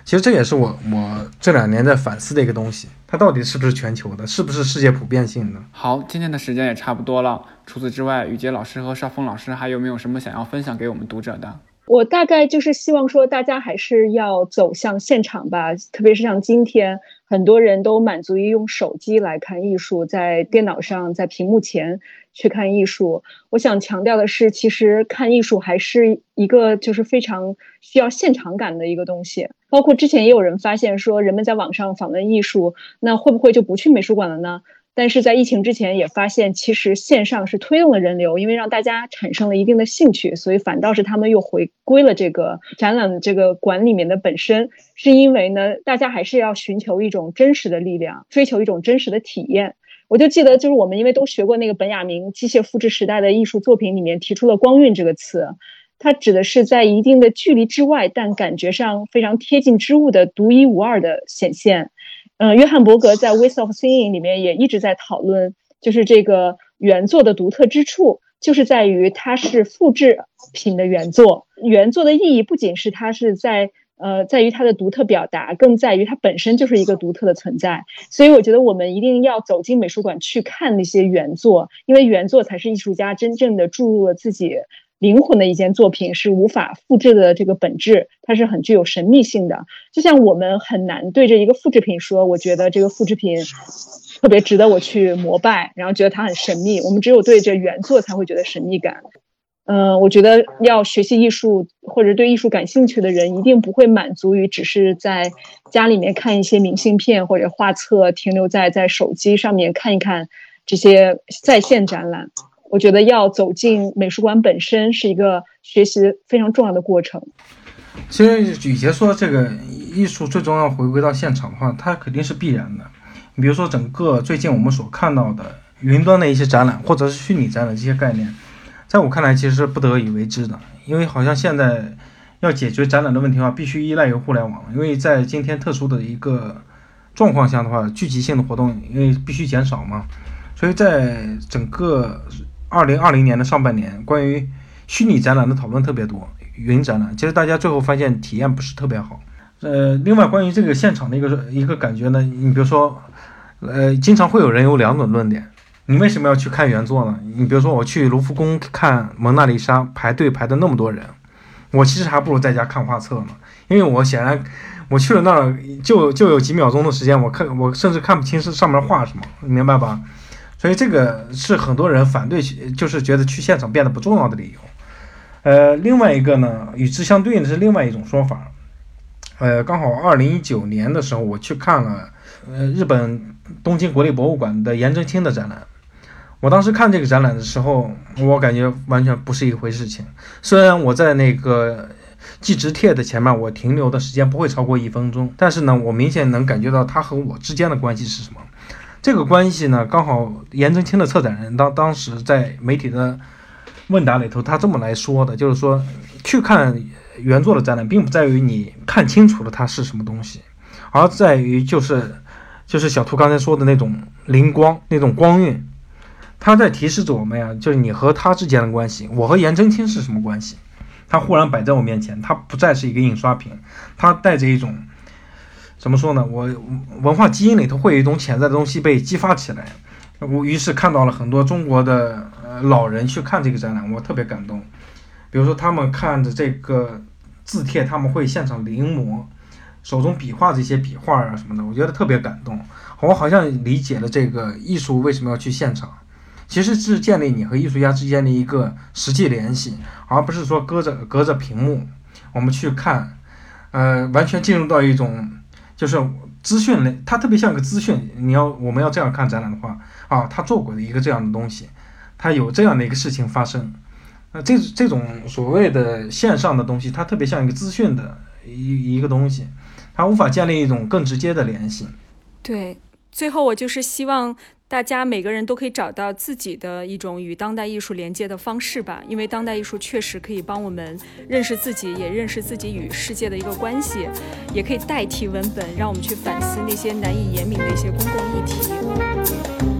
[SPEAKER 3] 其实这也是我我这两年在反思的一个东西，它到底是不是全球的，是不是世界普遍性的？
[SPEAKER 4] 好，今天的时间也差不多了。除此之外，雨杰老师和邵峰老师还有没有什么想要分享给我们读者的？
[SPEAKER 2] 我大概就是希望说，大家还是要走向现场吧，特别是像今天，很多人都满足于用手机来看艺术，在电脑上，在屏幕前去看艺术。我想强调的是，其实看艺术还是一个就是非常需要现场感的一个东西。包括之前也有人发现说，人们在网上访问艺术，那会不会就不去美术馆了呢？但是在疫情之前也发现，其实线上是推动了人流，因为让大家产生了一定的兴趣，所以反倒是他们又回归了这个展览这个馆里面的本身，是因为呢，大家还是要寻求一种真实的力量，追求一种真实的体验。我就记得，就是我们因为都学过那个本雅明机械复制时代的艺术作品里面提出了“光晕”这个词，它指的是在一定的距离之外，但感觉上非常贴近之物的独一无二的显现。嗯，约翰伯格在《Ways of Seeing》里面也一直在讨论，就是这个原作的独特之处，就是在于它是复制品的原作。原作的意义不仅是它是在呃，在于它的独特表达，更在于它本身就是一个独特的存在。所以我觉得我们一定要走进美术馆去看那些原作，因为原作才是艺术家真正的注入了自己灵魂的一件作品，是无法复制的这个本质，它是很具有神秘性的。就像我们很难对着一个复制品说，我觉得这个复制品特别值得我去膜拜，然后觉得它很神秘。我们只有对着原作才会觉得神秘感。嗯，我觉得要学习艺术或者对艺术感兴趣的人，一定不会满足于只是在家里面看一些明信片或者画册，停留在在手机上面看一看这些在线展览。我觉得要走进美术馆本身是一个学习非常重要的过程。
[SPEAKER 3] 其实雨杰说这个艺术最终要回归到现场的话，它肯定是必然的。你比如说整个最近我们所看到的云端的一些展览，或者是虚拟展览这些概念。在我看来，其实是不得已为之的，因为好像现在要解决展览的问题的话，必须依赖于互联网。因为在今天特殊的一个状况下的话，聚集性的活动因为必须减少嘛，所以在整个二零二零年的上半年，关于虚拟展览的讨论特别多，云展览，其实大家最后发现体验不是特别好。呃，另外关于这个现场的一个一个感觉呢，你比如说，呃，经常会有人有两种论点。你为什么要去看原作呢？你比如说，我去卢浮宫看蒙娜丽莎，排队排的那么多人，我其实还不如在家看画册呢。因为我显然，我去了那儿就就有几秒钟的时间，我看我甚至看不清是上面画什么，明白吧？所以这个是很多人反对，就是觉得去现场变得不重要的理由。呃，另外一个呢，与之相对应的是另外一种说法。呃，刚好二零一九年的时候，我去看了呃日本东京国立博物馆的颜真卿的展览。我当时看这个展览的时候，我感觉完全不是一回事情。虽然我在那个寄直帖的前面，我停留的时间不会超过一分钟，但是呢，我明显能感觉到他和我之间的关系是什么。这个关系呢，刚好颜真卿的策展人当当时在媒体的问答里头，他这么来说的，就是说去看原作的展览，并不在于你看清楚了它是什么东西，而在于就是就是小兔刚才说的那种灵光，那种光晕。他在提示着我们呀，就是你和他之间的关系，我和颜真卿是什么关系？他忽然摆在我面前，他不再是一个印刷品，他带着一种怎么说呢？我文化基因里头会有一种潜在的东西被激发起来。我于是看到了很多中国的呃老人去看这个展览，我特别感动。比如说他们看着这个字帖，他们会现场临摹，手中笔画这些笔画啊什么的，我觉得特别感动。我好像理解了这个艺术为什么要去现场。其实是建立你和艺术家之间的一个实际联系，而不是说隔着隔着屏幕我们去看，呃，完全进入到一种就是资讯类，它特别像个资讯。你要我们要这样看展览的话，啊，他做过的一个这样的东西，他有这样的一个事情发生，那这这种所谓的线上的东西，它特别像一个资讯的一一个东西，它无法建立一种更直接的联系。
[SPEAKER 5] 对，最后我就是希望。大家每个人都可以找到自己的一种与当代艺术连接的方式吧，因为当代艺术确实可以帮我们认识自己，也认识自己与世界的一个关系，也可以代替文本，让我们去反思那些难以言明的一些公共议题。